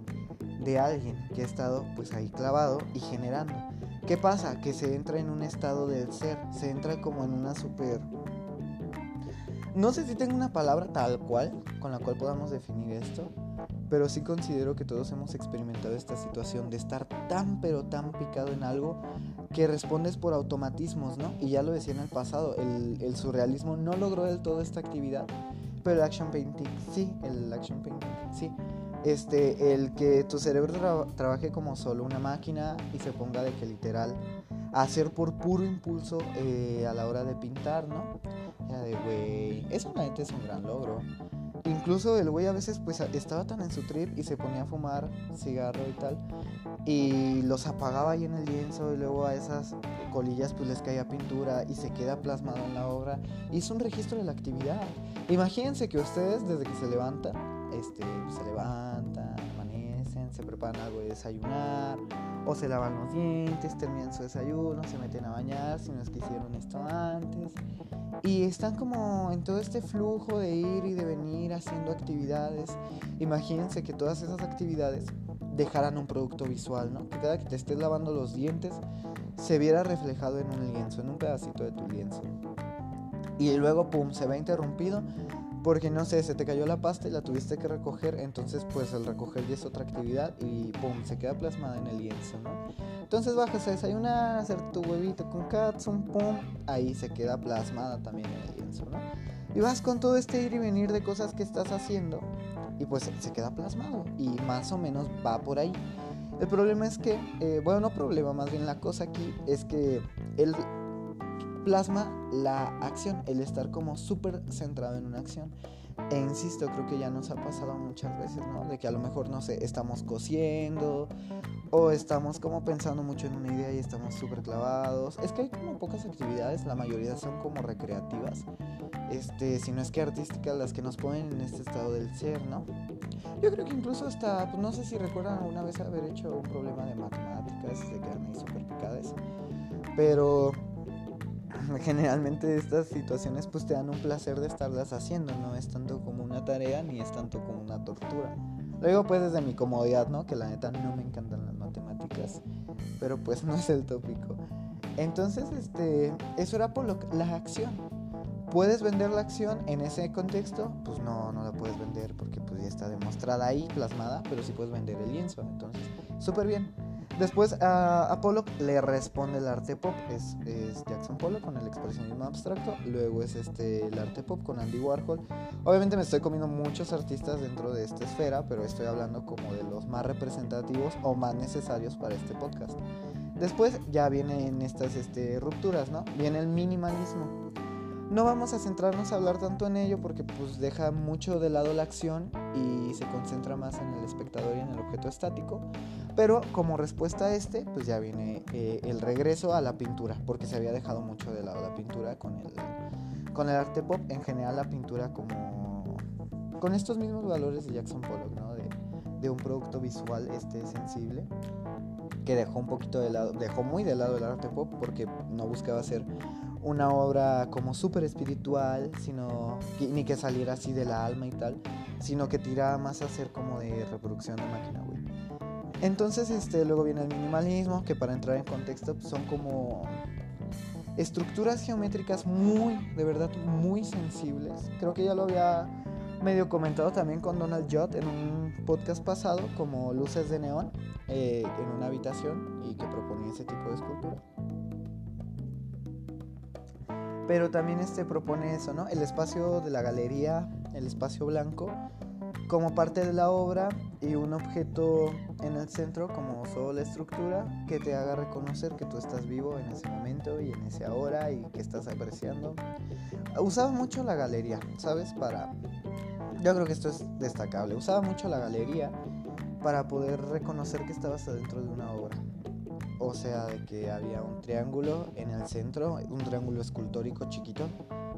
de alguien que ha estado, pues, ahí clavado y generando. ¿Qué pasa? Que se entra en un estado del ser, se entra como en una super no sé si tengo una palabra tal cual con la cual podamos definir esto, pero sí considero que todos hemos experimentado esta situación de estar tan pero tan picado en algo que respondes por automatismos, ¿no? Y ya lo decía en el pasado, el, surrealismo no logró del todo esta actividad, pero el action painting sí, el action painting sí. Este, el que tu cerebro trabaje como solo una máquina y se ponga de que literal hacer por puro impulso eh, a la hora de pintar, ¿no? Ya de güey, eso la es un gran logro. Incluso el güey a veces pues estaba tan en su trip y se ponía a fumar cigarro y tal y los apagaba ahí en el lienzo y luego a esas colillas pues les caía pintura y se queda plasmado en la obra y es un registro de la actividad. Imagínense que ustedes desde que se levantan, este, se levantan, preparan algo de desayunar o se lavan los dientes, terminan su desayuno, se meten a bañar si no es que hicieron esto antes. Y están como en todo este flujo de ir y de venir haciendo actividades. Imagínense que todas esas actividades dejaran un producto visual, ¿no? Que cada que te estés lavando los dientes se viera reflejado en un lienzo, en un pedacito de tu lienzo. Y luego, pum, se ve interrumpido porque no sé, se te cayó la pasta y la tuviste que recoger, entonces pues el recoger ya es otra actividad y pum, se queda plasmada en el lienzo, ¿no? Entonces bajas a desayunar, hacer tu huevito con katsun, pum, ahí se queda plasmada también en el lienzo, ¿no? Y vas con todo este ir y venir de cosas que estás haciendo y pues se queda plasmado y más o menos va por ahí. El problema es que, eh, bueno, no problema, más bien la cosa aquí es que el plasma la acción, el estar como súper centrado en una acción. E insisto, creo que ya nos ha pasado muchas veces, ¿no? De que a lo mejor, no sé, estamos cosiendo o estamos como pensando mucho en una idea y estamos súper clavados. Es que hay como pocas actividades, la mayoría son como recreativas, este, si no es que artísticas, las que nos ponen en este estado del ser, ¿no? Yo creo que incluso hasta, pues no sé si recuerdan alguna vez haber hecho un problema de matemáticas, se quedan ahí súper picadas, pero [LAUGHS] generalmente estas situaciones pues te dan un placer de estarlas haciendo, no es tanto como una tarea ni es tanto como una tortura. Lo digo pues desde mi comodidad, ¿no? Que la neta no me encantan las matemáticas, pero pues [LAUGHS] no es el tópico. Entonces, este, eso era por lo la acción. ¿Puedes vender la acción en ese contexto? Pues no, no la puedes vender porque pues ya está demostrada ahí, plasmada, pero sí puedes vender el lienzo. Entonces, súper bien. Después a, Pollock le responde el arte pop, es, Jackson Pollock con el expresionismo abstracto, luego es este el arte pop con Andy Warhol. Obviamente me estoy comiendo muchos artistas dentro de esta esfera, pero estoy hablando como de los más representativos o más necesarios para este podcast. Después ya vienen estas este, rupturas, ¿no? Viene el minimalismo. No vamos a centrarnos a hablar tanto en ello porque pues deja mucho de lado la acción y se concentra más en el espectador y en el objeto estático. Pero como respuesta a este, pues ya viene eh, el regreso a la pintura, porque se había dejado mucho de lado la pintura con el, con el arte pop, en general la pintura como con estos mismos valores de Jackson Pollock, ¿no? De, de un producto visual este, sensible que dejó un poquito de lado, dejó muy de lado el arte pop porque no buscaba ser una obra como súper espiritual, sino ni que saliera así de la alma y tal, sino que tiraba más a ser como de reproducción de máquina, güey. Entonces, este, luego viene el minimalismo, que para entrar en contexto pues, son como estructuras geométricas muy, de verdad, muy sensibles. Creo que ya lo había medio comentado también con Donald Judd en un podcast pasado, como luces de neón eh, en una habitación y que proponía ese tipo de escultura. Pero también este propone eso, ¿no? El espacio de la galería, el espacio blanco, como parte de la obra y un objeto en el centro como solo la estructura que te haga reconocer que tú estás vivo en ese momento y en ese ahora y que estás apreciando. Usaba mucho la galería, ¿sabes? Para... Yo creo que esto es destacable. Usaba mucho la galería para poder reconocer que estabas adentro de una obra. O sea, de que había un triángulo en el centro, un triángulo escultórico chiquito,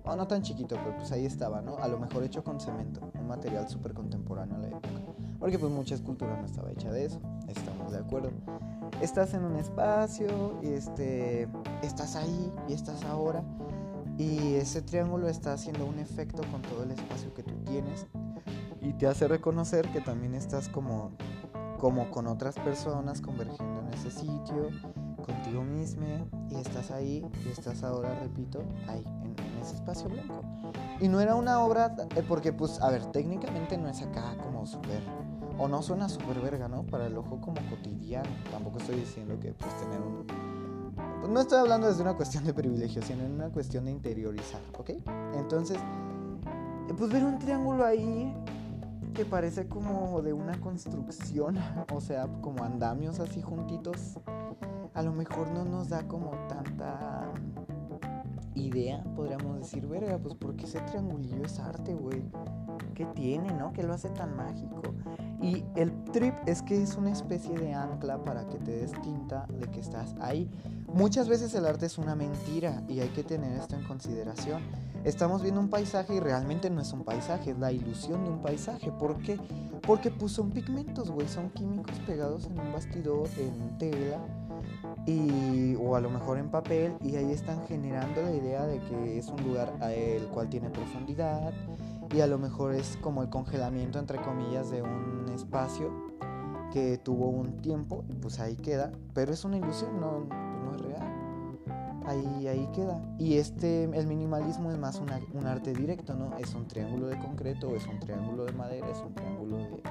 o no tan chiquito, pero pues ahí estaba, ¿no? A lo mejor hecho con cemento, un material súper contemporáneo a la época. Porque pues mucha escultura no estaba hecha de eso, estamos de acuerdo. Estás en un espacio y este, estás ahí y estás ahora y ese triángulo está haciendo un efecto con todo el espacio que tú tienes y te hace reconocer que también estás como, como con otras personas convergiendo en ese sitio, contigo mismo y estás ahí y estás ahora, repito, ahí, en, ese espacio blanco. Y no era una obra, eh, porque pues, a ver, técnicamente no es acá como súper, o no suena súper verga, ¿no? Para el ojo como cotidiano. Tampoco estoy diciendo que pues tener un no estoy hablando desde una cuestión de privilegio, sino en una cuestión de interiorizar, ¿ok? Entonces, pues ver un triángulo ahí que parece como de una construcción, o sea, como andamios así juntitos, a lo mejor no nos da como tanta idea, podríamos decir, verga, pues porque ese triangulillo es arte, güey. ¿Qué tiene, no? Que lo hace tan mágico. Y el trip es que es una especie de ancla para que te des tinta de que estás ahí. Muchas veces el arte es una mentira y hay que tener esto en consideración. Estamos viendo un paisaje y realmente no es un paisaje, es la ilusión de un paisaje. ¿Por qué? Porque pues son pigmentos, güey, son químicos pegados en un bastidor, en tela y, o a lo mejor en papel y ahí están generando la idea de que es un lugar el cual tiene profundidad y a lo mejor es como el congelamiento entre comillas de un espacio que tuvo un tiempo y pues ahí queda, pero es una ilusión, no, no es real. Ahí, ahí queda. Y este, el minimalismo es más un arte directo, ¿no? Es un triángulo de concreto, es un triángulo de madera, es un triángulo de,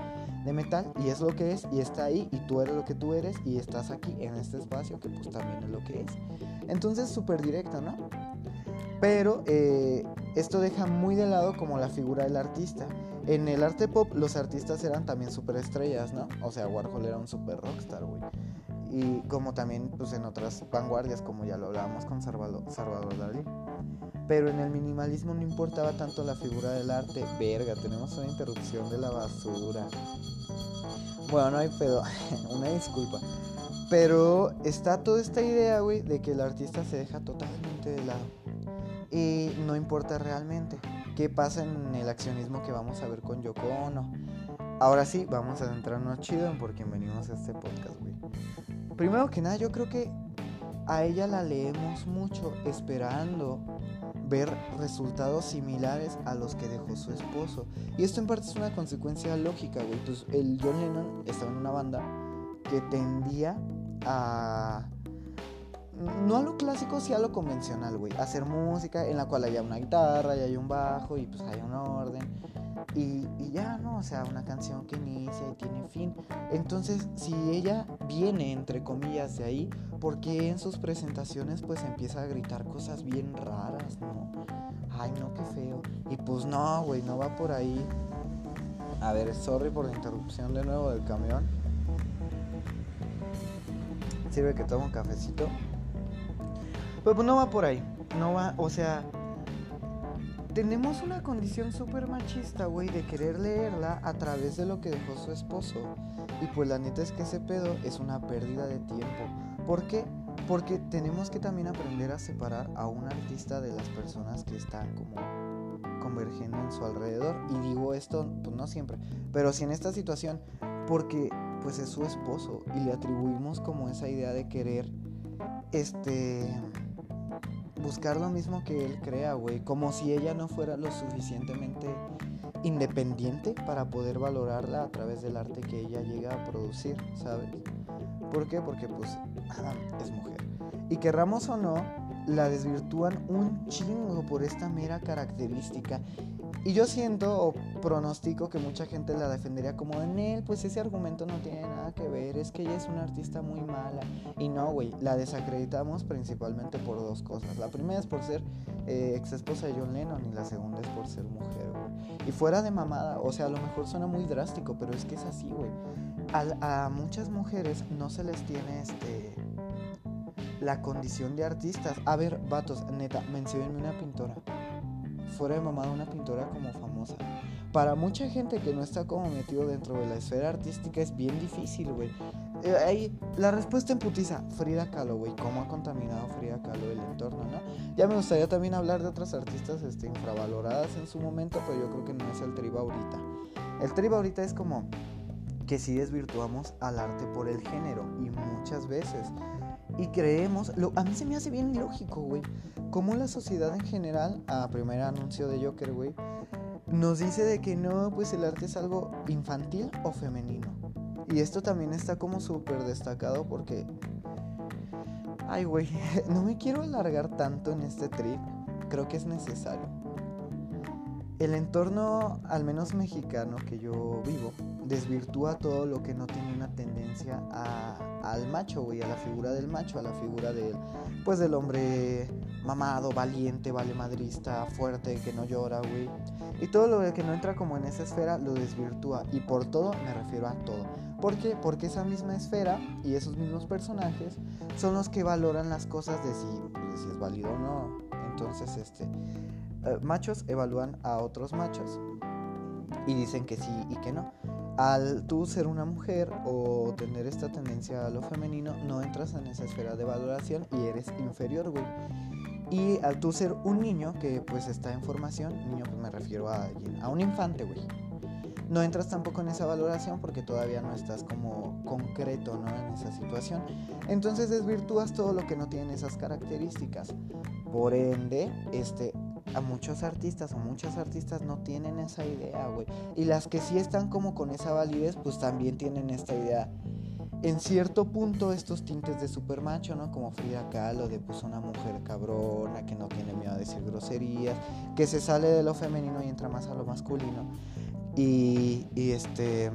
de metal y es lo que es y está ahí y tú eres lo que tú eres y estás aquí en este espacio que pues también es lo que es. Entonces súper directo, ¿no? Pero eh, esto deja muy de lado como la figura del artista. En el arte pop los artistas eran también estrellas, ¿no? O sea, Warhol era un super rockstar, güey. Y como también pues en otras vanguardias, como ya lo hablábamos con Salvador Dalí. Pero en el minimalismo no importaba tanto la figura del arte. Verga, tenemos una interrupción de la basura. Bueno, no hay pedo. [LAUGHS] una disculpa. Pero está toda esta idea, güey, de que el artista se deja totalmente de lado. Y no importa realmente qué pasa en el accionismo que vamos a ver con Yoko Ono. Ahora sí, vamos a adentrarnos chido en por qué venimos a este podcast, güey. Primero que nada, yo creo que a ella la leemos mucho esperando ver resultados similares a los que dejó su esposo. Y esto en parte es una consecuencia lógica, güey. Pues el John Lennon estaba en una banda que tendía a... No a lo clásico, sí a lo convencional, güey. Hacer música en la cual haya una guitarra y hay un bajo y pues haya un orden. Y, y, ya, ¿no? O sea, una canción que inicia y tiene fin. Entonces, si ella viene, entre comillas, de ahí, ¿por qué en sus presentaciones pues empieza a gritar cosas bien raras, ¿no? Ay, no, qué feo. Y pues no, güey, no va por ahí. A ver, sorry por la interrupción de nuevo del camión. Sirve que tomo un cafecito. Pero pues no va por ahí. No va, o sea, tenemos una condición súper machista, güey, de querer leerla a través de lo que dejó su esposo. Y pues la neta es que ese pedo es una pérdida de tiempo. ¿Por qué? Porque tenemos que también aprender a separar a un artista de las personas que están como convergiendo en su alrededor. Y digo esto, pues no siempre, pero sí en esta situación, porque pues es su esposo y le atribuimos como esa idea de querer, este buscar lo mismo que él crea, güey. Como si ella no fuera lo suficientemente independiente para poder valorarla a través del arte que ella llega a producir, ¿sabes? ¿Por qué? Porque pues es mujer. Y querramos o no, la desvirtúan un chingo por esta mera característica. Y yo siento o pronostico que mucha gente la defendería como en él, pues ese argumento no tiene nada que ver, es que ella es una artista muy mala. Y no, güey, la desacreditamos principalmente por dos cosas. La primera es por ser eh, ex esposa de John Lennon y la segunda es por ser mujer, güey. Y fuera de mamada, o sea, a lo mejor suena muy drástico, pero es que es así, güey. A, a muchas mujeres no se les tiene este la condición de artistas. A ver, vatos, neta, mencionenme una pintora fuera de mamada una pintora como famosa. Para mucha gente que no está como metido dentro de la esfera artística es bien difícil, güey. eh, ahí, la respuesta en putiza, Frida Kahlo, güey, cómo ha contaminado Frida Kahlo el entorno, ¿no? Ya me gustaría también hablar de otras artistas este, infravaloradas en su momento, pero yo creo que no es el triba ahorita. El triba ahorita es como que si desvirtuamos al arte por el género, y muchas veces. Y creemos, a mí se me hace bien ilógico, güey, como la sociedad en general, a primer anuncio de Joker, güey, nos dice de que no, pues el arte es algo infantil o femenino. Y esto también está como súper destacado porque... Ay, güey, [LAUGHS] no me quiero alargar tanto en este trip. Creo que es necesario. El entorno, al menos mexicano que yo vivo, desvirtúa todo lo que no tiene una tendencia al macho, güey, a la figura del macho, a la figura del, pues del hombre mamado, valiente, vale madrista, fuerte, que no llora, güey. Y todo lo que no entra como en esa esfera lo desvirtúa. Y por todo me refiero a todo. ¿Por qué? Porque esa misma esfera y esos mismos personajes son los que valoran las cosas de si, de si es válido o no. Entonces, este, eh, machos evalúan a otros machos y dicen que sí y que no. Al tú ser una mujer o tener esta tendencia a lo femenino, no entras en esa esfera de valoración y eres inferior, güey. Y al tú ser un niño que pues está en formación, niño pues me refiero a, a un infante, güey. No entras tampoco en esa valoración porque todavía no estás como concreto, ¿no? En esa situación. Entonces desvirtúas todo lo que no tiene esas características. Por ende, este, a muchos artistas o muchas artistas no tienen esa idea, güey. Y las que sí están como con esa validez, pues también tienen esta idea en cierto punto estos tintes de super macho, ¿no? Como Frida Kahlo, de pues una mujer cabrona que no tiene miedo a decir groserías, que se sale de lo femenino y entra más a lo masculino. Y, y este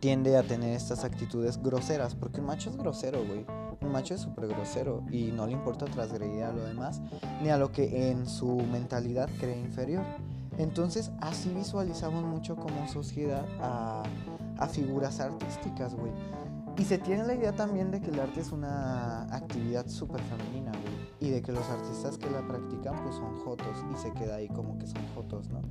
tiende a tener estas actitudes groseras, porque un macho es grosero, güey. Un macho es súper grosero y no le importa transgredir a lo demás, ni a lo que en su mentalidad cree inferior. Entonces así visualizamos mucho como sociedad a, a figuras artísticas, güey. Y se tiene la idea también de que el arte es una actividad súper femenina, güey. Y de que los artistas que la practican pues son jotos y se queda ahí como que son jotos, ¿no?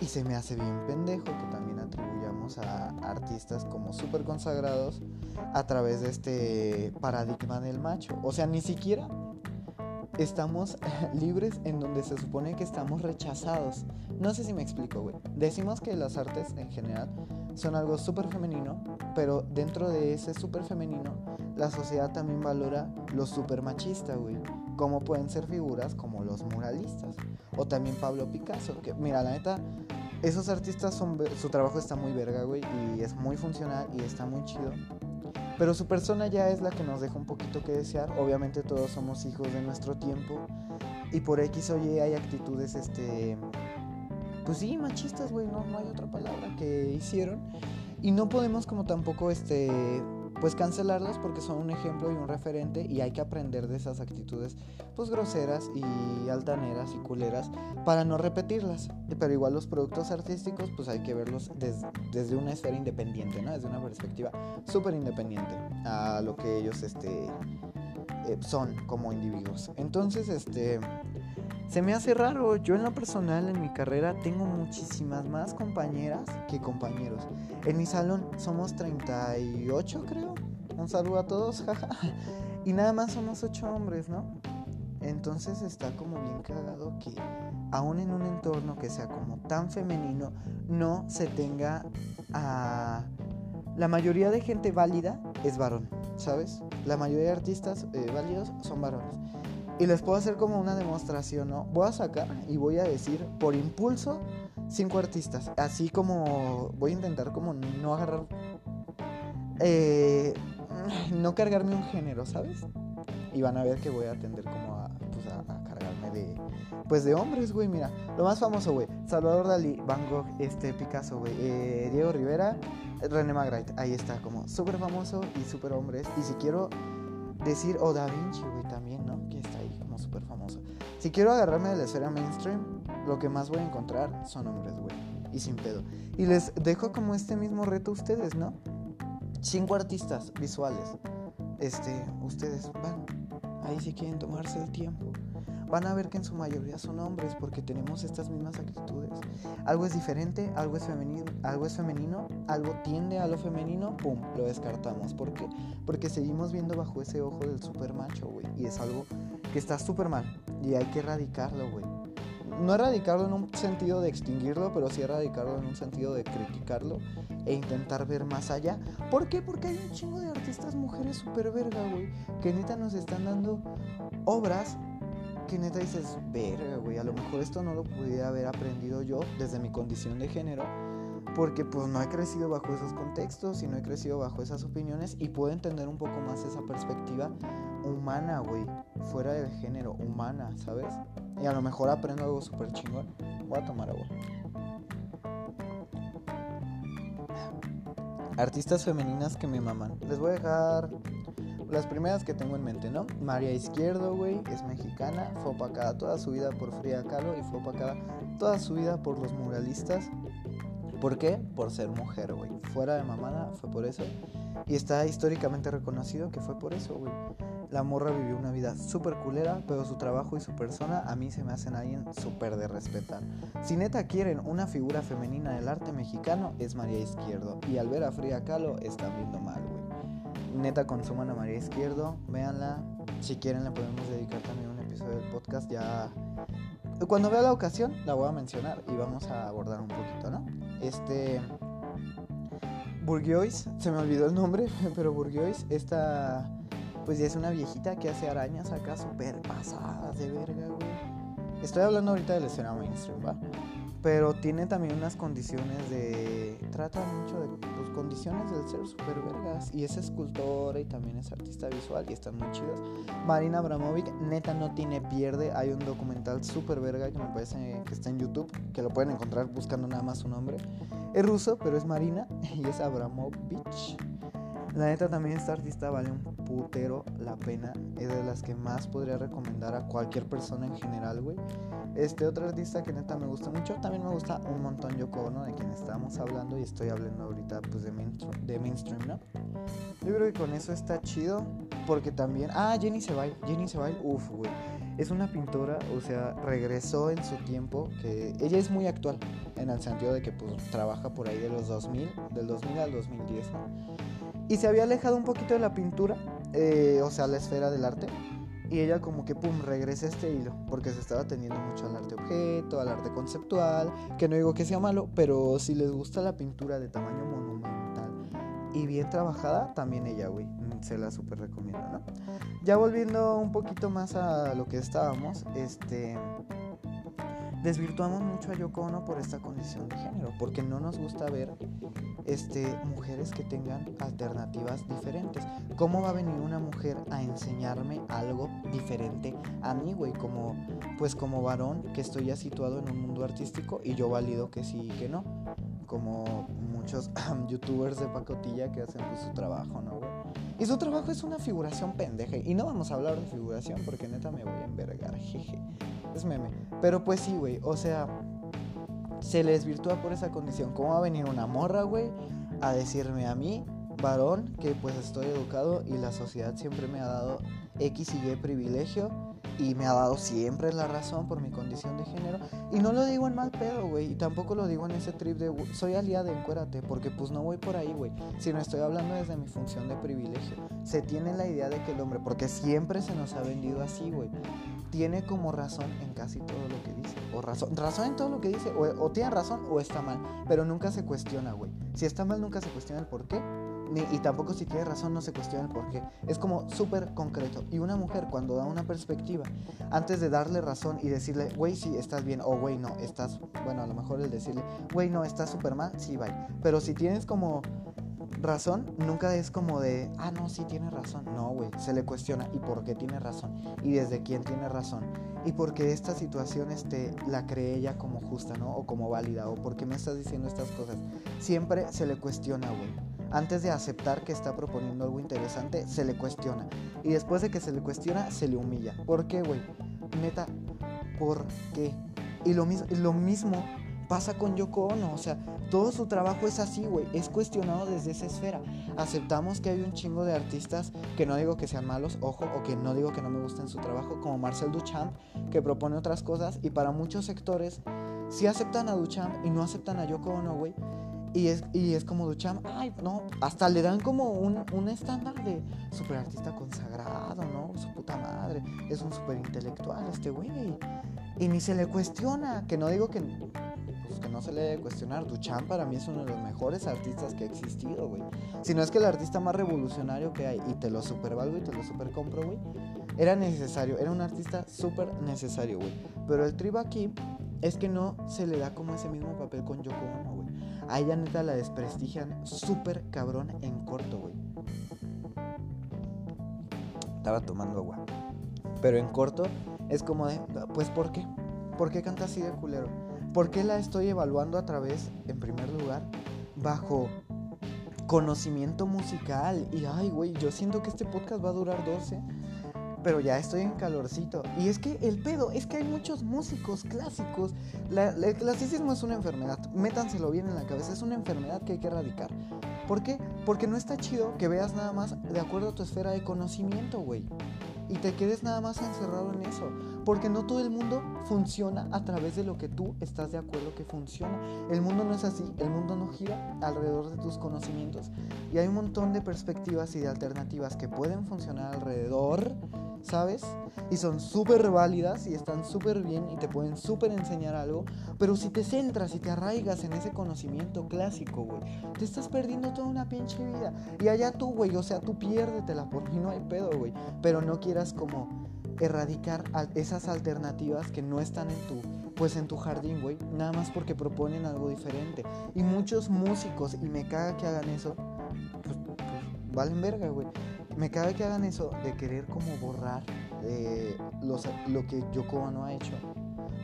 Y se me hace bien pendejo que también atribuyamos a artistas como súper consagrados a través de este paradigma del macho. O sea, ni siquiera estamos [LAUGHS] libres en donde se supone que estamos rechazados. No sé si me explico, güey. Decimos que las artes en general son algo súper femenino, pero dentro de ese súper femenino, la sociedad también valora lo súper machista, güey. Como pueden ser figuras como los muralistas. O también Pablo Picasso, que mira, la neta, esos artistas son, su trabajo está muy verga, güey, y es muy funcional y está muy chido. Pero su persona ya es la que nos deja un poquito que desear. Obviamente todos somos hijos de nuestro tiempo. Y por X o Y hay actitudes, este, pues sí, machistas, güey, no, no hay otra palabra que hicieron. Y no podemos como tampoco, este, pues cancelarlas porque son un ejemplo y un referente y hay que aprender de esas actitudes, pues groseras y altaneras y culeras para no repetirlas. Pero igual los productos artísticos, pues hay que verlos desde una esfera independiente, ¿no? Desde una perspectiva súper independiente a lo que ellos, este, eh, son como individuos. Entonces, este se me hace raro. Yo en lo personal, en mi carrera, tengo muchísimas más compañeras que compañeros. En mi salón somos 38, creo. Un saludo a todos, [LAUGHS] jaja. Y nada más somos 8 hombres, ¿no? Entonces está como bien cagado que aún en un entorno que sea como tan femenino, no se tenga a... La mayoría de gente válida es varón, ¿sabes? La mayoría de artistas eh, válidos son varones. Y les puedo hacer como una demostración, ¿no? Voy a sacar y voy a decir por impulso cinco artistas. Así como voy a intentar como no agarrar... Eh, no cargarme un género, ¿sabes? Y van a ver que voy a atender como a, pues a, cargarme de... Pues de hombres, güey, mira. Lo más famoso, güey. Salvador Dalí, Van Gogh, este, Picasso, güey. Eh, Diego Rivera, René Magritte. Ahí está, como súper famoso y súper hombres. Y si quiero decir, o Da Vinci, Si quiero agarrarme de la esfera mainstream, lo que más voy a encontrar son hombres, güey. Y sin pedo. Y les dejo como este mismo reto a ustedes, ¿no? Cinco artistas visuales. Este, ustedes van. Ahí si quieren tomarse el tiempo. van a ver que en su mayoría son hombres porque tenemos estas mismas actitudes. Algo es diferente, algo es femenino, algo es femenino, algo tiende a lo femenino, pum, lo descartamos. ¿Por qué? Porque seguimos viendo bajo ese ojo del super macho, güey, y es algo que está súper mal y hay que erradicarlo, güey. No erradicarlo en un sentido de extinguirlo, pero sí erradicarlo en un sentido de criticarlo e intentar ver más allá. ¿Por qué? Porque hay un chingo de artistas mujeres super verga, güey, que neta nos están dando obras que neta dices, verga, güey, a lo mejor esto no lo pudiera haber aprendido yo desde mi condición de género, porque pues no he crecido bajo esos contextos y no he crecido bajo esas opiniones y puedo entender un poco más esa perspectiva humana, güey, fuera del género, humana, ¿sabes? Y a lo mejor aprendo algo súper chingón. Voy a tomar agua. Artistas femeninas que me maman. Les voy a dejar las primeras que tengo en mente, ¿no? María Izquierdo, güey, es mexicana, fue opacada toda su vida por Frida Kahlo y fue opacada toda su vida por los muralistas. ¿Por qué? Por ser mujer, güey. Fuera de mamada fue por eso. Y está históricamente reconocido que fue por eso, güey. La morra vivió una vida súper culera, pero su trabajo y su persona a mí se me hacen alguien súper de respetar. Si neta quieren una figura femenina del arte mexicano, es María Izquierdo. Y al ver a Frida Kahlo, están viendo mal, güey. Neta consuman a María Izquierdo, véanla. Si quieren le podemos dedicar también un episodio del podcast ya... Cuando vea la ocasión, la voy a mencionar y vamos a abordar un poquito, ¿no? Este... Burgiois, se me olvidó el nombre, [LAUGHS] pero Burgiois, esta pues ya es una viejita que hace arañas acá súper pasadas de verga, güey. Estoy hablando ahorita de la escena mainstream, ¿va? Pero tiene también unas condiciones de... Trata mucho de pues, condiciones del ser súper vergas. Y es escultora y también es artista visual y están muy chidos. Marina Abramovic, neta no tiene pierde. Hay un documental súper verga que me parece que está en YouTube, que lo pueden encontrar buscando nada más su nombre. Es ruso, pero es Marina [LAUGHS] y es Abramovich. La neta también esta artista vale un putero la pena. Es de las que más podría recomendar a cualquier persona en general, güey. Este otro artista que neta me gusta mucho, también me gusta un montón Yoko Ono, de quien estábamos hablando y estoy hablando ahorita pues de mainstream, de mainstream, ¿no? Yo creo que con eso está chido, porque también... Ah, Jenny Sebay, Jenny Sebay, uff, güey. Es una pintora, o sea, regresó en su tiempo, que ella es muy actual, en el sentido de que pues trabaja por ahí de los 2000, del 2000 al 2010, ¿no? Y se había alejado un poquito de la pintura, eh, o sea, la esfera del arte. Y ella como que, pum, regresa a este hilo, porque se estaba atendiendo mucho al arte objeto, al arte conceptual, que no digo que sea malo, pero si les gusta la pintura de tamaño monumental y bien trabajada, también ella, güey, se la súper recomiendo, ¿no? Ya volviendo un poquito más a lo que estábamos, este desvirtuamos mucho a Yoko Ono por esta condición de género, porque no nos gusta ver este, mujeres que tengan alternativas diferentes. ¿Cómo va a venir una mujer a enseñarme algo diferente a mí, güey? Como, pues como varón que estoy ya situado en un mundo artístico y yo valido que sí y que no. Como muchos [CLEARS THROAT] youtubers de pacotilla que hacen pues, su trabajo, ¿no, güey? Y su trabajo es una figuración pendeja. Y no vamos a hablar de figuración porque neta me voy a envergar, jeje es meme. Pero pues sí, güey, o sea, se les virtúa por esa condición. ¿Cómo va a venir una morra, güey, a decirme a mí, varón, que pues estoy educado y la sociedad siempre me ha dado X y Y privilegio? Y me ha dado siempre la razón por mi condición de género. Y no lo digo en mal pedo, güey. Y tampoco lo digo en ese trip de soy aliada, encuérate. Porque pues no voy por ahí, güey. Sino estoy hablando desde mi función de privilegio. Se tiene la idea de que el hombre, porque siempre se nos ha vendido así, güey. Tiene como razón en casi todo lo que dice. O razón, razón en todo lo que dice. O, o tiene razón o está mal. Pero nunca se cuestiona, güey. Si está mal, nunca se cuestiona el por qué y tampoco si tiene razón no se cuestiona el por qué. Es como súper concreto. Y una mujer cuando da una perspectiva, antes de darle razón y decirle, güey, sí, estás bien, o güey, no, estás, bueno, a lo mejor el decirle, güey, no, estás súper mal, sí, bye. Pero si tienes como razón, nunca es como de, ah, no, sí tiene razón. No, güey, se le cuestiona, ¿y por qué tiene razón? ¿Y desde quién tiene razón? ¿Y por qué esta situación este, la cree ella como justa, ¿no? O como válida, o por qué me estás diciendo estas cosas. Siempre se le cuestiona, güey antes de aceptar que está proponiendo algo interesante, se le cuestiona. Y después de que se le cuestiona, se le humilla. ¿Por qué, güey? Neta, ¿por qué? Y lo, lo mismo pasa con Yoko Ono, o sea, todo su trabajo es así, güey, es cuestionado desde esa esfera. Aceptamos que hay un chingo de artistas que no digo que sean malos, ojo, o que no digo que no me gusten su trabajo, como Marcel Duchamp, que propone otras cosas, y para muchos sectores sí aceptan a Duchamp y no aceptan a Yoko Ono, güey. Y es, y es como Duchamp, ay, no, hasta le dan como un, un estándar de super artista consagrado, ¿no? Su puta madre, es un super intelectual este güey. Y ni se le cuestiona, que no digo que, pues, que no se le debe cuestionar. Duchamp para mí es uno de los mejores artistas que ha existido, güey. Si no es que el artista más revolucionario que hay, y te lo supervalgo y te lo super compro, güey. Era necesario, era un artista súper necesario, güey. Pero el tribo aquí es que no se le da como ese mismo papel con Yoko Ono, güey. A ella neta la desprestigian súper cabrón en corto, güey. Estaba tomando agua. Pero en corto es como de, pues ¿por qué? ¿Por qué canta así de culero? ¿Por qué la estoy evaluando a través, en primer lugar, bajo conocimiento musical? Y ay, güey, yo siento que este podcast va a durar 12 pero ya estoy en calorcito. Y es que el pedo, es que hay muchos músicos clásicos. el clasicismo es una enfermedad, métanselo bien en la cabeza, es una enfermedad que hay que erradicar. ¿Por qué? Porque no está chido que veas nada más de acuerdo a tu esfera de conocimiento, güey y te quedes nada más encerrado en eso. Porque no todo el mundo funciona a través de lo que tú estás de acuerdo que funciona. El mundo no es así, el mundo no gira alrededor de tus conocimientos. Y hay un montón de perspectivas y de alternativas que pueden funcionar alrededor, ¿sabes? Y son súper válidas y están súper bien y te pueden súper enseñar algo. Pero si te centras y te arraigas en ese conocimiento clásico, güey, te estás perdiendo toda una pinche vida. Y allá tú, güey, o sea, tú piérdetela, por mí no hay pedo, güey. Pero no quieras como erradicar esas alternativas que no están en tu pues en tu jardín, güey, nada más porque proponen algo diferente. Y muchos músicos y me caga que hagan eso, pues, pues valen verga, güey. Me caga que hagan eso de querer como borrar eh, los, lo que Yoko Ono ha hecho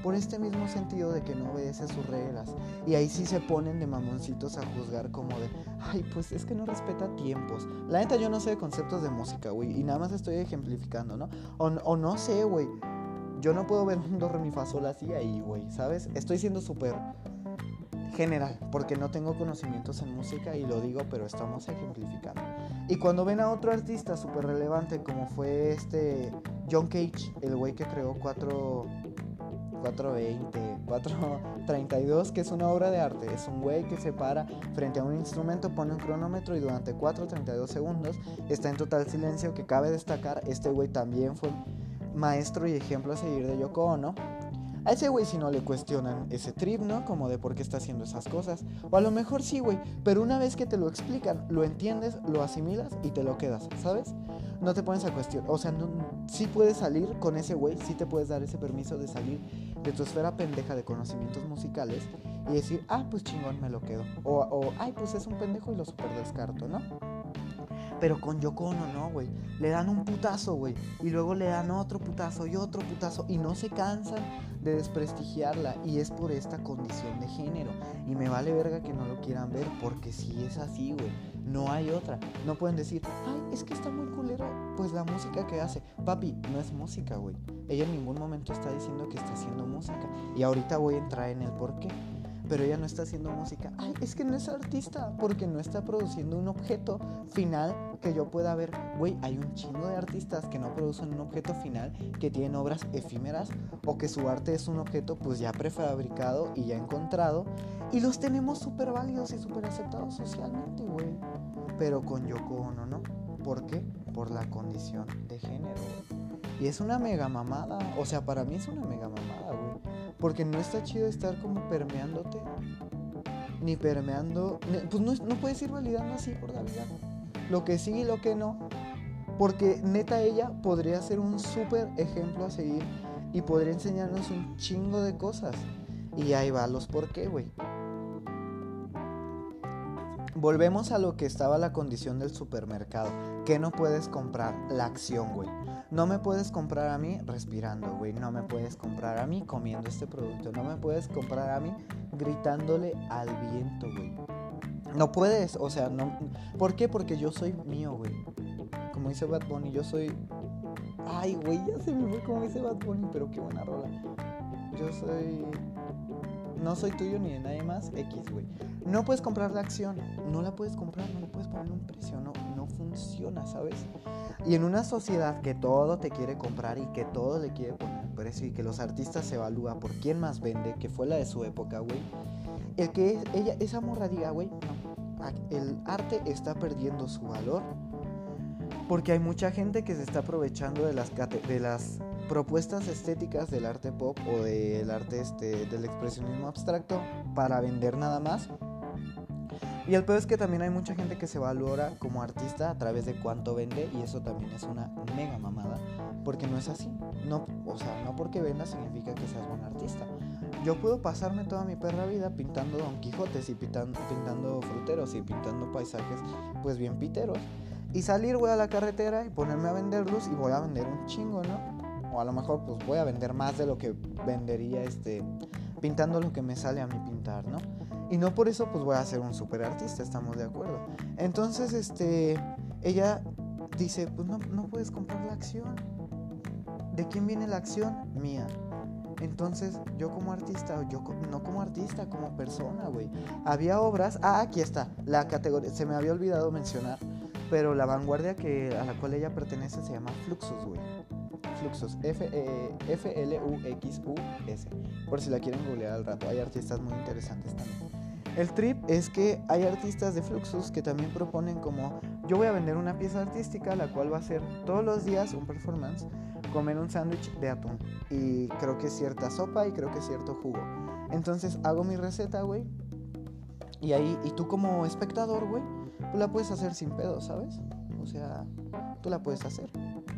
por este mismo sentido de que no obedece sus reglas. Y ahí sí se ponen de mamoncitos a juzgar como de, ay, pues es que no respeta tiempos. La neta yo no sé de conceptos de música, güey, y nada más estoy ejemplificando, ¿no? O, o no sé, güey. Yo no puedo ver un do, re, así ahí, güey, ¿sabes? Estoy siendo súper general, porque no tengo conocimientos en música y lo digo, pero estamos ejemplificando. Y cuando ven a otro artista súper relevante como fue este John Cage, el güey que creó cuatro 420, 432, que es una obra de arte. Es un güey que se para frente a un instrumento, pone un cronómetro y durante 432 segundos está en total silencio. Que cabe destacar, este güey también fue maestro y ejemplo a seguir de Yoko Ono. A ese güey si no le cuestionan ese trip, ¿no? Como de por qué está haciendo esas cosas. O a lo mejor sí, güey, pero una vez que te lo explican, lo entiendes, lo asimilas y te lo quedas, ¿sabes? No te pones a cuestionar. O sea, no, sí puedes salir con ese güey, sí te puedes dar ese permiso de salir de tu esfera pendeja de conocimientos musicales y decir, ah, pues chingón, me lo quedo. O, o ay, pues es un pendejo y lo super descarto, ¿no? Pero con Yoko Ono no, güey. Le dan un putazo, güey. Y luego le dan otro putazo y otro putazo. Y no se cansan de desprestigiarla. Y es por esta condición de género. Y me vale verga que no lo quieran ver. Porque si es así, güey. No hay otra. No pueden decir, ay, es que está muy culero. Pues la música que hace. Papi, no es música, güey. Ella en ningún momento está diciendo que está haciendo música. Y ahorita voy a entrar en el por qué pero ella no está haciendo música. Ay, es que no es artista porque no está produciendo un objeto final que yo pueda ver. Güey, hay un chingo de artistas que no producen un objeto final, que tienen obras efímeras o que su arte es un objeto pues ya prefabricado y ya encontrado y los tenemos súper válidos y súper aceptados socialmente, güey. Pero con Yoko Ono, ¿no? ¿Por qué? Por la condición de género. Y es una mega mamada. O sea, para mí es una mega mamada, güey. Porque no está chido estar como permeándote. Ni permeando. Pues no, no puedes ir validando así por la vida. Lo que sí y lo que no. Porque neta ella podría ser un súper ejemplo a seguir. Y podría enseñarnos un chingo de cosas. Y ahí va los por qué, güey. Volvemos a lo que estaba la condición del supermercado. Que no puedes comprar la acción, güey. No me puedes comprar a mí respirando, güey. No me puedes comprar a mí comiendo este producto. No me puedes comprar a mí gritándole al viento, güey. No puedes, o sea, no. ¿Por qué? Porque yo soy mío, güey. Como dice Bad Bunny, yo soy. Ay, güey, ya se me fue como dice Bad Bunny, pero qué buena rola. Yo soy no soy tuyo ni de nadie más, X, güey. No puedes comprar la acción, no la puedes comprar, no le puedes poner un precio, no, no funciona, ¿sabes? Y en una sociedad que todo te quiere comprar y que todo le quiere poner precio y que los artistas se evalúan por quién más vende, que fue la de su época, güey. El que ella, esa morra diga, güey, el arte está perdiendo su valor porque hay mucha gente que se está aprovechando de las, de las propuestas estéticas del arte pop o del arte este, del expresionismo abstracto para vender nada más. Y el peor es que también hay mucha gente que se valora como artista a través de cuánto vende y eso también es una mega mamada, porque no es así. No, o sea, no porque venda significa que seas buen artista. Yo puedo pasarme toda mi perra vida pintando Don Quijotes y pintando, pintando fruteros y pintando paisajes pues bien piteros y salir, güey, a la carretera y ponerme a venderlos y voy a vender un chingo, ¿no? O a lo mejor pues voy a vender más de lo que vendería este pintando lo que me sale a mí pintar, ¿no? Y no por eso pues voy a ser un super artista, estamos de acuerdo. Entonces, este, ella dice, pues no, no puedes comprar la acción. ¿De quién viene la acción? Mía. Entonces, yo como artista, yo no como artista, como persona, güey. Había obras, ah, aquí está, la categoría, se me había olvidado mencionar pero la vanguardia que, a la cual ella pertenece se llama Fluxus, güey. Fluxus, F-L-U-X-U-S. Por si la quieren googlear al rato. Hay artistas muy interesantes también. El trip es que hay artistas de Fluxus que también proponen como yo voy a vender una pieza artística la cual va a ser todos los días un performance, comer un sándwich de atún y creo que cierta sopa y creo que cierto jugo. Entonces hago mi receta, güey. Y ahí, y tú como espectador, güey, tú la puedes hacer sin pedo, ¿sabes? O sea, tú la puedes hacer.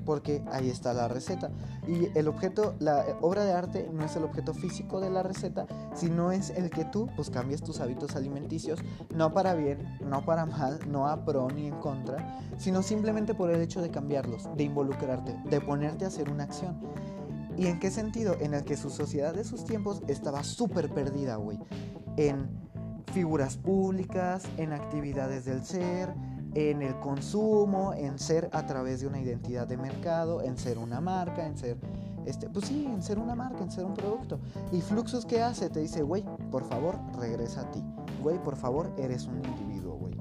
Porque ahí está la receta. Y el objeto, la obra de arte no es el objeto físico de la receta, sino es el que tú pues cambies tus hábitos alimenticios, no para bien, no para mal, no a pro ni en contra, sino simplemente por el hecho de cambiarlos, de involucrarte, de ponerte a hacer una acción. ¿Y en qué sentido? En el que su sociedad de sus tiempos estaba súper perdida, güey. En figuras públicas, en actividades del ser, en el consumo, en ser a través de una identidad de mercado, en ser una marca, en ser, este, pues sí, en ser una marca, en ser un producto. Y Fluxus, ¿qué hace? Te dice, güey, por favor, regresa a ti. Güey, por favor, eres un individuo, güey.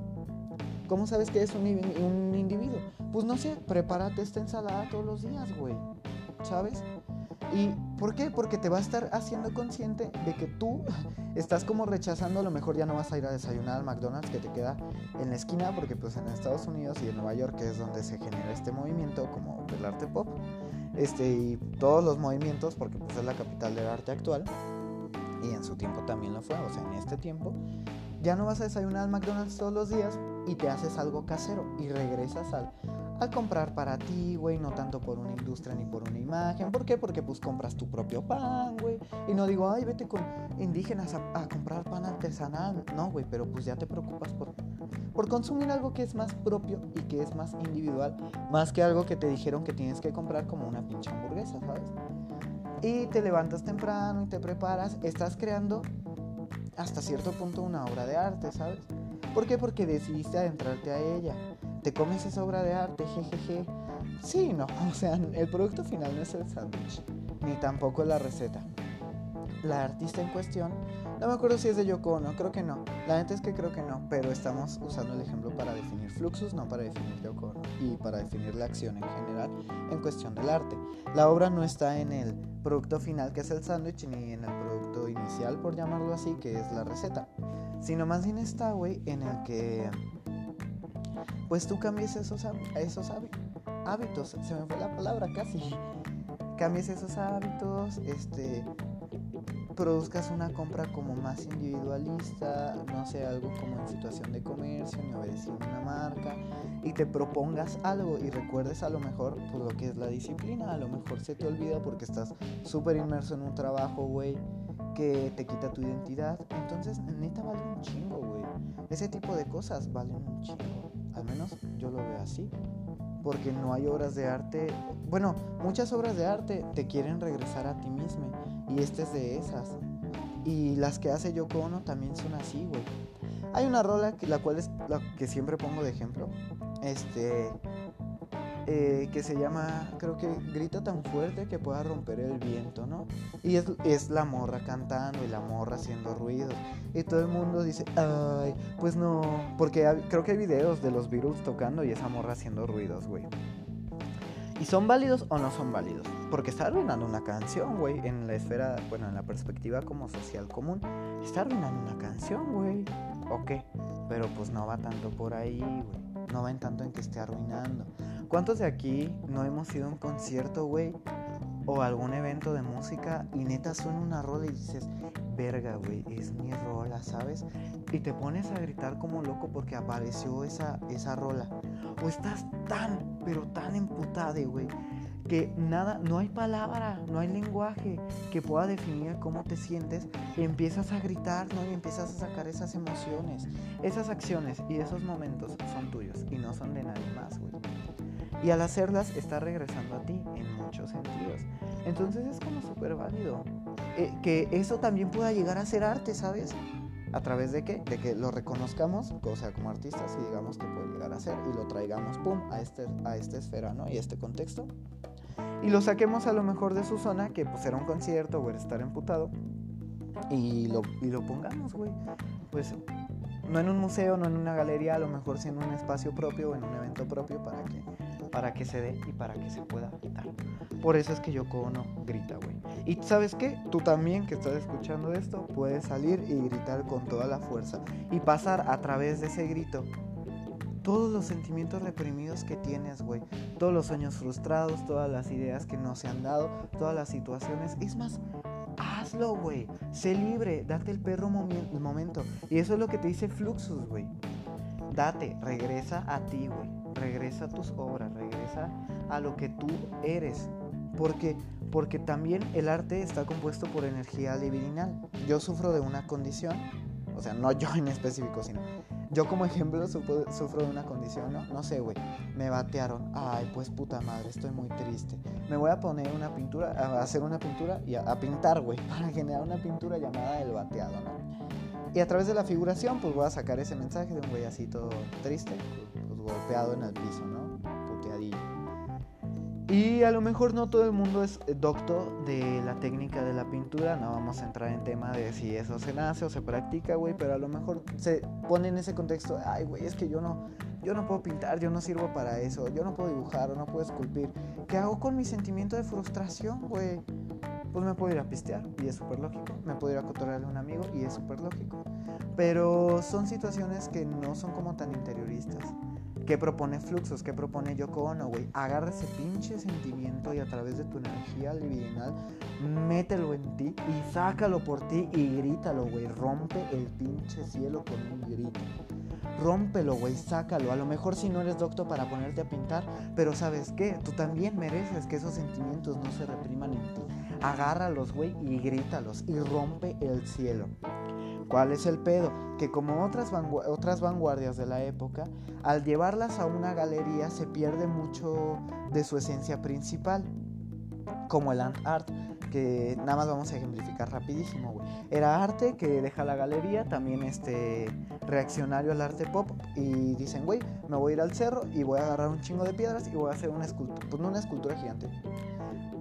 ¿Cómo sabes que eres un, un individuo? Pues no sé, prepárate esta ensalada todos los días, güey. ¿Sabes? ¿Y por qué? Porque te va a estar haciendo consciente de que tú estás como rechazando, a lo mejor ya no vas a ir a desayunar al McDonald's que te queda en la esquina, porque pues en Estados Unidos y en Nueva York, que es donde se genera este movimiento como el arte pop, este, y todos los movimientos, porque pues es la capital del arte actual, y en su tiempo también lo fue, o sea, en este tiempo, ya no vas a desayunar al McDonald's todos los días y te haces algo casero y regresas al a comprar para ti, güey, no tanto por una industria ni por una imagen. ¿Por qué? Porque pues compras tu propio pan, güey. Y no digo, ay, vete con indígenas a, comprar pan artesanal. No, güey, pero pues ya te preocupas por, por consumir algo que es más propio y que es más individual, más que algo que te dijeron que tienes que comprar como una pinche hamburguesa, ¿sabes? Y te levantas temprano y te preparas, estás creando hasta cierto punto una obra de arte, ¿sabes? ¿Por qué? Porque decidiste adentrarte a ella te comes esa obra de arte, jejeje. Sí, no, [LAUGHS] o sea, el producto final no es el sándwich, ni tampoco la receta. La artista en cuestión, no me acuerdo si es de Yoko no, creo que no. La neta es que creo que no, pero estamos usando el ejemplo para definir fluxus, no para definir Yoko y para definir la acción en general en cuestión del arte. La obra no está en el producto final que es el sándwich, ni en el producto inicial, por llamarlo así, que es la receta, sino más bien está, güey, en el que pues tú cambies esos, esos hábitos, se me fue la palabra casi, cambies esos hábitos, este, produzcas una compra como más individualista, no sé, algo como en situación de comercio, ni obedeciendo una marca, y te propongas algo y recuerdes a lo mejor pues, lo que es la disciplina, a lo mejor se te olvida porque estás súper inmerso en un trabajo, güey, que te quita tu identidad, entonces neta vale un chingo, güey, ese tipo de cosas valen un chingo. Al menos yo lo veo así. Porque no hay obras de arte. Bueno, muchas obras de arte te quieren regresar a ti mismo. Y este es de esas. Y las que hace Yoko Ono también son así, güey. Hay una rola que, la cual es la que siempre pongo de ejemplo. Este. Eh, que se llama, creo que grita tan fuerte que pueda romper el viento, ¿no? Y es, la morra cantando y la morra haciendo ruidos. Y todo el mundo dice, ay, pues no, porque creo que hay videos de los Beatles tocando y esa morra haciendo ruidos, güey. ¿Y son válidos o no son válidos? Porque está arruinando una canción, güey, en la esfera, bueno, en la perspectiva como social común. Está arruinando una canción, güey. Ok, pero pues no va tanto por ahí, güey. No va en tanto en que esté arruinando. ¿Cuántos de aquí no hemos ido a un concierto, güey? O algún evento de música y neta suena una rola y dices, verga, güey, es mi rola, ¿sabes? Y te pones a gritar como loco porque apareció esa, esa rola. O estás tan, pero tan emputado, güey, que nada, no hay palabra, no hay lenguaje que pueda definir cómo te sientes empiezas a gritar, ¿no? Y empiezas a sacar esas emociones. Esas acciones y esos momentos son tuyos y no son de nadie más, güey. Y al hacerlas está regresando a ti en muchos sentidos. Entonces es como súper válido. Eh, que eso también pueda llegar a ser arte, ¿sabes? ¿A través de qué? De que lo reconozcamos, o sea, como artistas y digamos que puede llegar a ser y lo traigamos, pum, a, este, a esta esfera, ¿no? Y este contexto. Y lo saquemos a lo mejor de su zona, que pues era un concierto o era estar emputado. Y lo, y lo pongamos, güey. Pues no en un museo, no en una galería, a lo mejor sí en un espacio propio o en un evento propio para que, para que se dé y para que se pueda quitar. Por eso es que Yoko Ono grita, güey. Y sabes qué, tú también que estás escuchando esto, puedes salir y gritar con toda la fuerza y pasar a través de ese grito todos los sentimientos reprimidos que tienes, güey. Todos los sueños frustrados, todas las ideas que no se han dado, todas las situaciones. Es más, hazlo, güey. Sé libre, date el perro momento. Y eso es lo que te dice Fluxus, güey. Date, regresa a ti, güey. Regresa a tus obras, regresa a lo que tú eres. Porque, porque también el arte está compuesto por energía libidinal. Yo sufro de una condición, o sea, no yo en específico, sino yo como ejemplo sufro de una condición, ¿no? No sé, güey. Me batearon. Ay, pues puta madre, estoy muy triste. Me voy a poner una pintura, a hacer una pintura y a, pintar, güey, [LAUGHS] para generar una pintura llamada El Bateado, ¿no? Y a través de la figuración, pues voy a sacar ese mensaje de un güey triste, pues golpeado en el piso, ¿no? Y a lo mejor no todo el mundo es docto de la técnica de la pintura, no vamos a entrar en tema de si eso se nace o se practica, güey, pero a lo mejor se pone en ese contexto, ay, güey, es que yo no, yo no puedo pintar, yo no sirvo para eso, yo no puedo dibujar o no puedo esculpir. ¿Qué hago con mi sentimiento de frustración, güey? Pues me puedo ir a pistear y es súper lógico, me puedo ir a cotorrearle a un amigo y es súper lógico. Pero son situaciones que no son como tan interioristas. ¿Qué propone Fluxos? ¿Qué propone Yoko Ono, güey? Agarra ese pinche sentimiento y a través de tu energía libidinal, mételo en ti y sácalo por ti y grítalo, güey. Rompe el pinche cielo con un grito. Rómpelo, güey, sácalo. A lo mejor si no eres doctor para ponerte a pintar, pero ¿sabes qué? Tú también mereces que esos sentimientos no se repriman en ti. Agárralos, güey, y grítalos y rompe el cielo. ¿Cuál es el pedo? Que como otras, otras vanguardias de la época, al llevarlas a una galería se pierde mucho de su esencia principal, como el art, que nada más vamos a ejemplificar rapidísimo, güey. Era arte que deja la galería, también este reaccionario al arte pop, y dicen, güey, me voy a ir al cerro y voy a agarrar un chingo de piedras y voy a hacer una escultura, pues no una escultura gigante,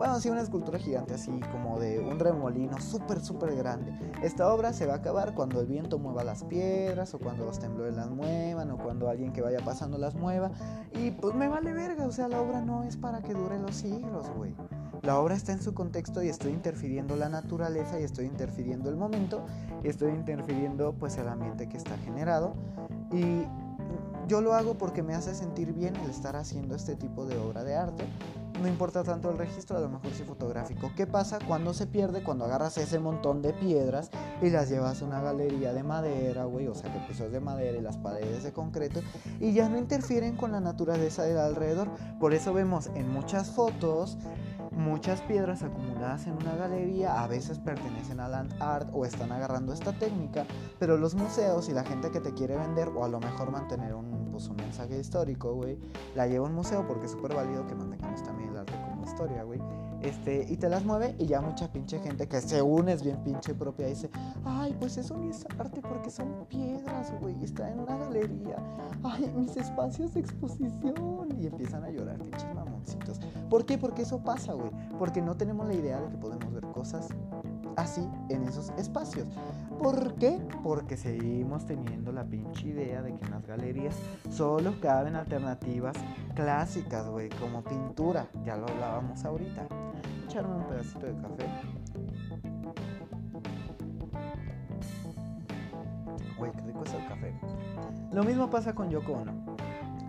bueno, sí, una escultura gigante así como de un remolino súper, súper grande. Esta obra se va a acabar cuando el viento mueva las piedras o cuando los temblores las muevan o cuando alguien que vaya pasando las mueva. Y pues me vale verga, o sea, la obra no es para que dure los siglos, güey. La obra está en su contexto y estoy interfiriendo la naturaleza y estoy interfiriendo el momento y estoy interfiriendo pues el ambiente que está generado. Y yo lo hago porque me hace sentir bien el estar haciendo este tipo de obra de arte no importa tanto el registro, a lo mejor sí fotográfico. ¿Qué pasa cuando se pierde? Cuando agarras ese montón de piedras y las llevas a una galería de madera, güey, o sea, que pisos de madera y las paredes de concreto y ya no interfieren con la naturaleza del alrededor. Por eso vemos en muchas fotos muchas piedras acumuladas en una galería a veces pertenecen a land art o están agarrando esta técnica, pero los museos y la gente que te quiere vender o a lo mejor mantener un, pues, un mensaje histórico, güey, la lleva a un museo porque es súper válido que mantengamos también el arte como historia, güey. Este, y te las mueve y ya mucha pinche gente que se une es bien pinche propia dice, ay, pues eso ni es arte porque son piedras, güey, está en una galería, ay, mis espacios de exposición. Y empiezan a llorar, pinches ¿Por qué? Porque eso pasa, güey. Porque no tenemos la idea de que podemos ver cosas así en esos espacios. ¿Por qué? Porque seguimos teniendo la pinche idea de que en las galerías solo caben alternativas clásicas, güey, como pintura. Ya lo hablábamos ahorita. Echarme un pedacito de café. Güey, qué rico es el café. Lo mismo pasa con Yoko Ono.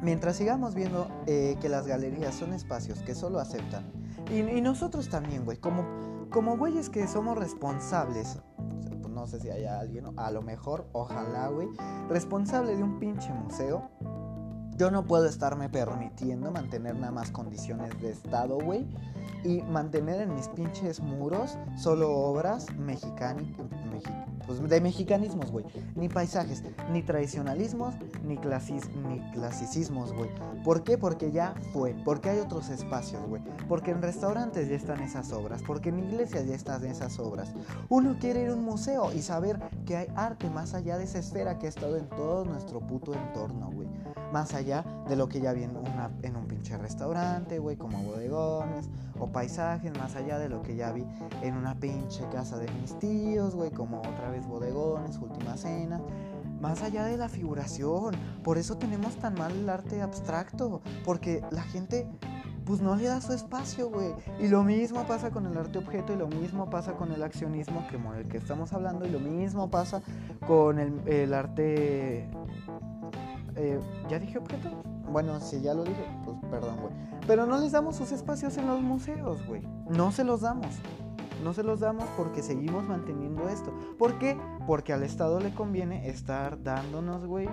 Mientras sigamos viendo eh, que las galerías son espacios que solo aceptan, y, nosotros también, güey, como como güeyes que somos responsables, pues, no sé si haya alguien, a lo mejor, ojalá, güey, responsable de un pinche museo, yo no puedo estarme permitiendo mantener nada más condiciones de estado, güey, y mantener en mis pinches muros solo obras mexicanas, pues de mexicanismos, güey. Ni paisajes, ni tradicionalismos, ni, clasis, ni clasicismos, güey. ¿Por qué? Porque ya fue. Porque hay otros espacios, güey. Porque en restaurantes ya están esas obras. Porque en iglesias ya están esas obras. Uno quiere ir a un museo y saber que hay arte más allá de esa esfera que ha estado en todo nuestro puto entorno, güey. Más allá de lo que ya vi en, una, en un pinche restaurante, güey, como bodegones o paisajes, más allá de lo que ya vi en una pinche casa de mis tíos, güey, como otra vez bodegones, última cena. Más allá de la figuración. Por eso tenemos tan mal el arte abstracto. Porque la gente pues no le da su espacio, güey. Y lo mismo pasa con el arte objeto y lo mismo pasa con el accionismo que el que estamos hablando y lo mismo pasa con el, el arte eh, ¿Ya dije objeto? Bueno, si ya lo dije, pues perdón, güey. Pero no les damos sus espacios en los museos, güey. No se los damos. No se los damos porque seguimos manteniendo esto. ¿Por qué? Porque al Estado le conviene estar dándonos, güey,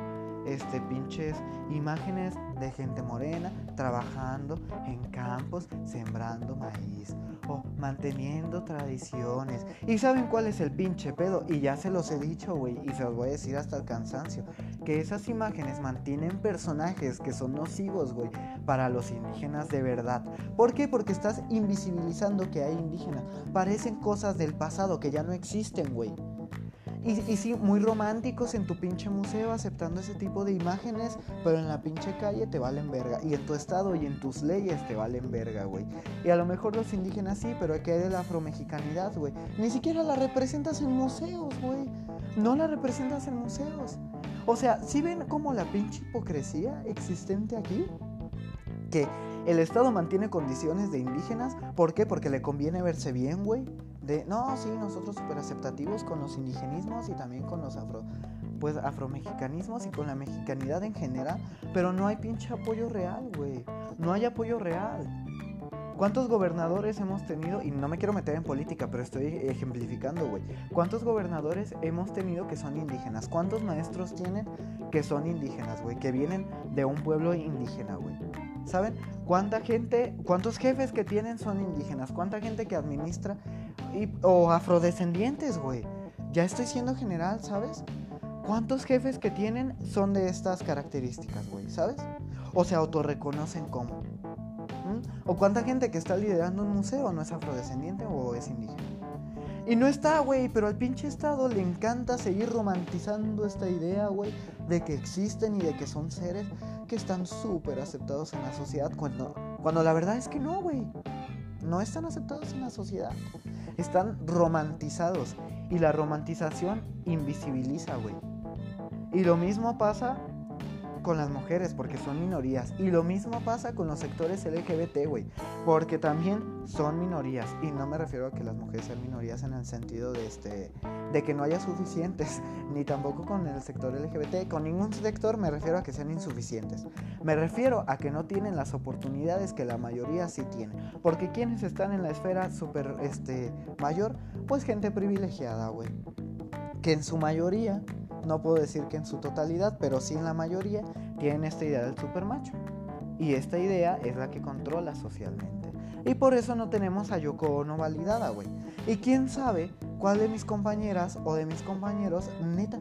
este pinches imágenes de gente morena trabajando en campos sembrando maíz o manteniendo tradiciones. ¿Y saben cuál es el pinche pedo? Y ya se los he dicho, güey, y se los voy a decir hasta el cansancio, que esas imágenes mantienen personajes que son nocivos, güey, para los indígenas de verdad. ¿Por qué? Porque estás invisibilizando que hay indígenas. Parecen cosas del pasado que ya no existen, güey. Y, sí, muy románticos en tu pinche museo aceptando ese tipo de imágenes, pero en la pinche calle te valen verga. Y en tu estado y en tus leyes te valen verga, güey. Y a lo mejor los indígenas sí, pero que hay de la afromexicanidad, güey. Ni siquiera la representas en museos, güey. No la representas en museos. O sea, ¿sí ven como la pinche hipocresía existente aquí? Que el Estado mantiene condiciones de indígenas. ¿Por qué? Porque le conviene verse bien, güey no, sí, nosotros súper aceptativos con los indigenismos y también con los afro, pues afromexicanismos y con la mexicanidad en general, pero no hay pinche apoyo real, güey. No hay apoyo real. ¿Cuántos gobernadores hemos tenido? Y no me quiero meter en política, pero estoy ejemplificando, güey. ¿Cuántos gobernadores hemos tenido que son indígenas? ¿Cuántos maestros tienen que son indígenas, güey? Que vienen de un pueblo indígena, güey. ¿Saben? ¿Cuánta gente, cuántos jefes que tienen son indígenas? ¿Cuánta gente que administra o afrodescendientes, güey. Ya estoy siendo general, ¿sabes? ¿Cuántos jefes que tienen son de estas características, güey? ¿Sabes? O se autorreconocen como. ¿O cuánta gente que está liderando un museo no es afrodescendiente o es indígena? Y no está, güey, pero al pinche Estado le encanta seguir romantizando esta idea, güey, de que existen y de que son seres que están súper aceptados en la sociedad, cuando, cuando la verdad es que no, güey. No están aceptados en la sociedad están romantizados. Y la romantización invisibiliza, güey. Y lo mismo pasa con las mujeres porque son minorías. Y lo mismo pasa con los sectores LGBT, güey. Porque también son minorías. Y no me refiero a que las mujeres sean minorías en el sentido de este de que no haya suficientes. [LAUGHS] Ni tampoco con el sector LGBT. Con ningún sector me refiero a que sean insuficientes. Me refiero a que no tienen las oportunidades que la mayoría sí tiene. Porque quienes están en la esfera super este, mayor, pues gente privilegiada, güey. Que en su mayoría no puedo decir que en su totalidad, pero sí en la mayoría, tienen esta idea del supermacho. Y esta idea es la que controla socialmente. Y por eso no tenemos a Yoko Ono validada, güey. Y quién sabe cuál de mis compañeras o de mis compañeros, neta,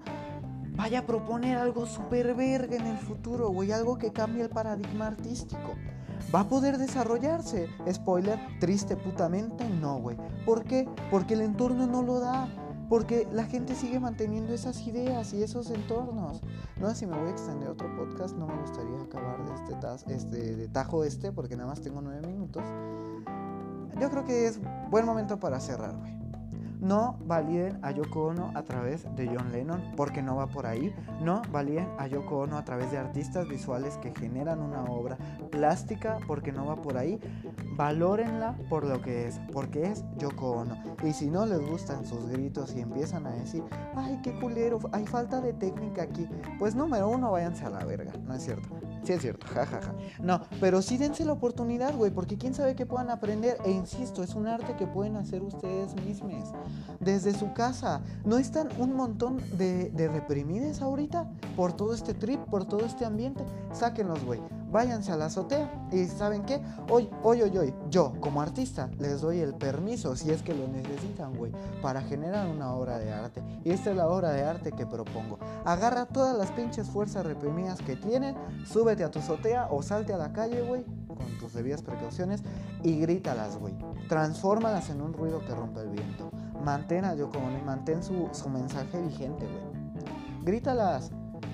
vaya a proponer algo super verga en el futuro, güey. Algo que cambie el paradigma artístico. va a poder desarrollarse. Spoiler, triste putamente no, güey. ¿Por qué? Porque el entorno no lo da. Porque la gente sigue manteniendo esas ideas y esos entornos. No sé si me voy a extender otro podcast, no me gustaría acabar de este, este de tajo este, porque nada más tengo nueve minutos. Yo creo que es buen momento para cerrar, güey. No validen a Yoko Ono a través de John Lennon, porque no va por ahí. No validen a Yoko Ono a través de artistas visuales que generan una obra plástica, porque no va por ahí. Valórenla por lo que es, porque es Yoko Ono. Y si no les gustan sus gritos y empiezan a decir, ay, qué culero, hay falta de técnica aquí, pues número uno, váyanse a la verga, ¿no es cierto? Sí es cierto, jajaja. No, pero sí dense la oportunidad, güey, porque quién sabe qué puedan aprender. E insisto, es un arte que pueden hacer ustedes mismos desde su casa. ¿No están un montón de, de reprimides ahorita por todo este trip, por todo este ambiente? Sáquenlos, güey. Váyanse a la azotea y ¿saben qué? Hoy, hoy, hoy, hoy, yo como artista les doy el permiso, si es que lo necesitan, güey, para generar una obra de arte. Y esta es la obra de arte que propongo. Agarra todas las pinches fuerzas reprimidas que tienen, súbete a tu azotea o salte a la calle, güey, con tus debidas precauciones y grítalas, güey. Transfórmalas en un ruido que rompe el viento. Mantén a como mantén su, su mensaje vigente, güey. Grítalas,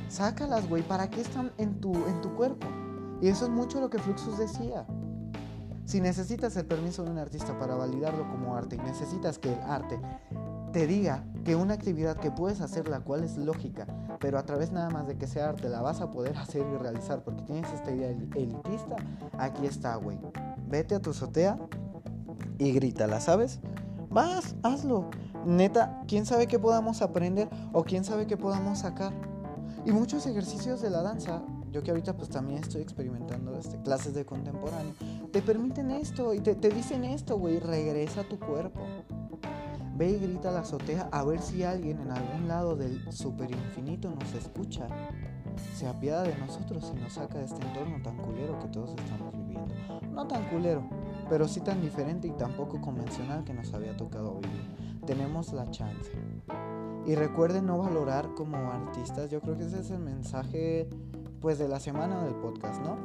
sácalas, güey, ¿para qué están en tu, en tu cuerpo? Y eso es mucho lo que Fluxus decía. Si necesitas el permiso de un artista para validarlo como arte y necesitas que el arte te diga que una actividad que puedes hacer, la cual es lógica, pero a través nada más de que sea arte, la vas a poder [LAUGHS] hacer y realizar porque tienes esta idea elitista, aquí está, güey. Vete a tu azotea y grítala, ¿sabes? Vas, hazlo. Neta, quién sabe qué podamos aprender o quién sabe qué podamos sacar. Y muchos ejercicios de la danza, yo que ahorita pues también estoy experimentando este, clases de contemporáneo, te permiten esto y te, te dicen esto, güey, regresa a tu cuerpo. Ve y grita a la azotea a ver si alguien en algún lado del super infinito nos escucha. Se apiada de nosotros y nos saca de este entorno tan culero que todos estamos viviendo. No tan culero, pero sí tan diferente y tan poco convencional que nos había tocado vivir. Tenemos la chance. Y recuerden no valorar como artistas, yo creo que ese es el mensaje pues de la semana del podcast, ¿no?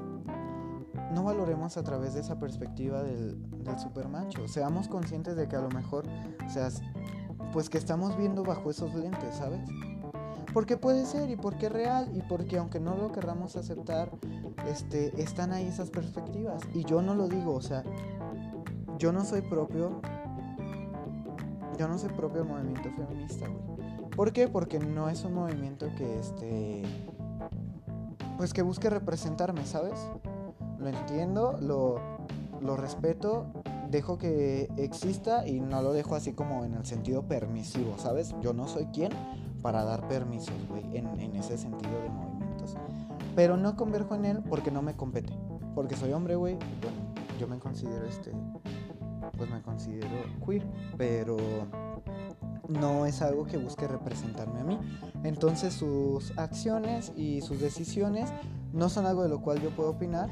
No valoremos a través de esa perspectiva del, del supermacho. Seamos conscientes de que a lo mejor, o sea, pues que estamos viendo bajo esos lentes, ¿sabes? Porque puede ser y porque es real y porque aunque no lo querramos aceptar, este, están ahí esas perspectivas. Y yo no lo digo, o sea, yo no soy propio, yo no soy propio del movimiento feminista, güey. ¿Por qué? Porque no es un movimiento que, este, pues que busque representarme, ¿sabes? Lo entiendo, lo, lo respeto, dejo que exista y no lo dejo así como en el sentido permisivo, ¿sabes? Yo no soy quien para dar permisos, güey, en, en, ese sentido de movimientos. Pero no converjo en él porque no me compete. Porque soy hombre, güey. Bueno, yo me considero este. Pues me considero queer. Pero no es algo que busque representarme a mí. Entonces sus acciones y sus decisiones no son algo de lo cual yo puedo opinar.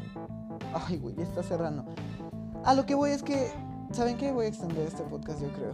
Ay, güey, está cerrando. A lo que voy es que, ¿saben qué? Voy a extender este podcast, yo creo.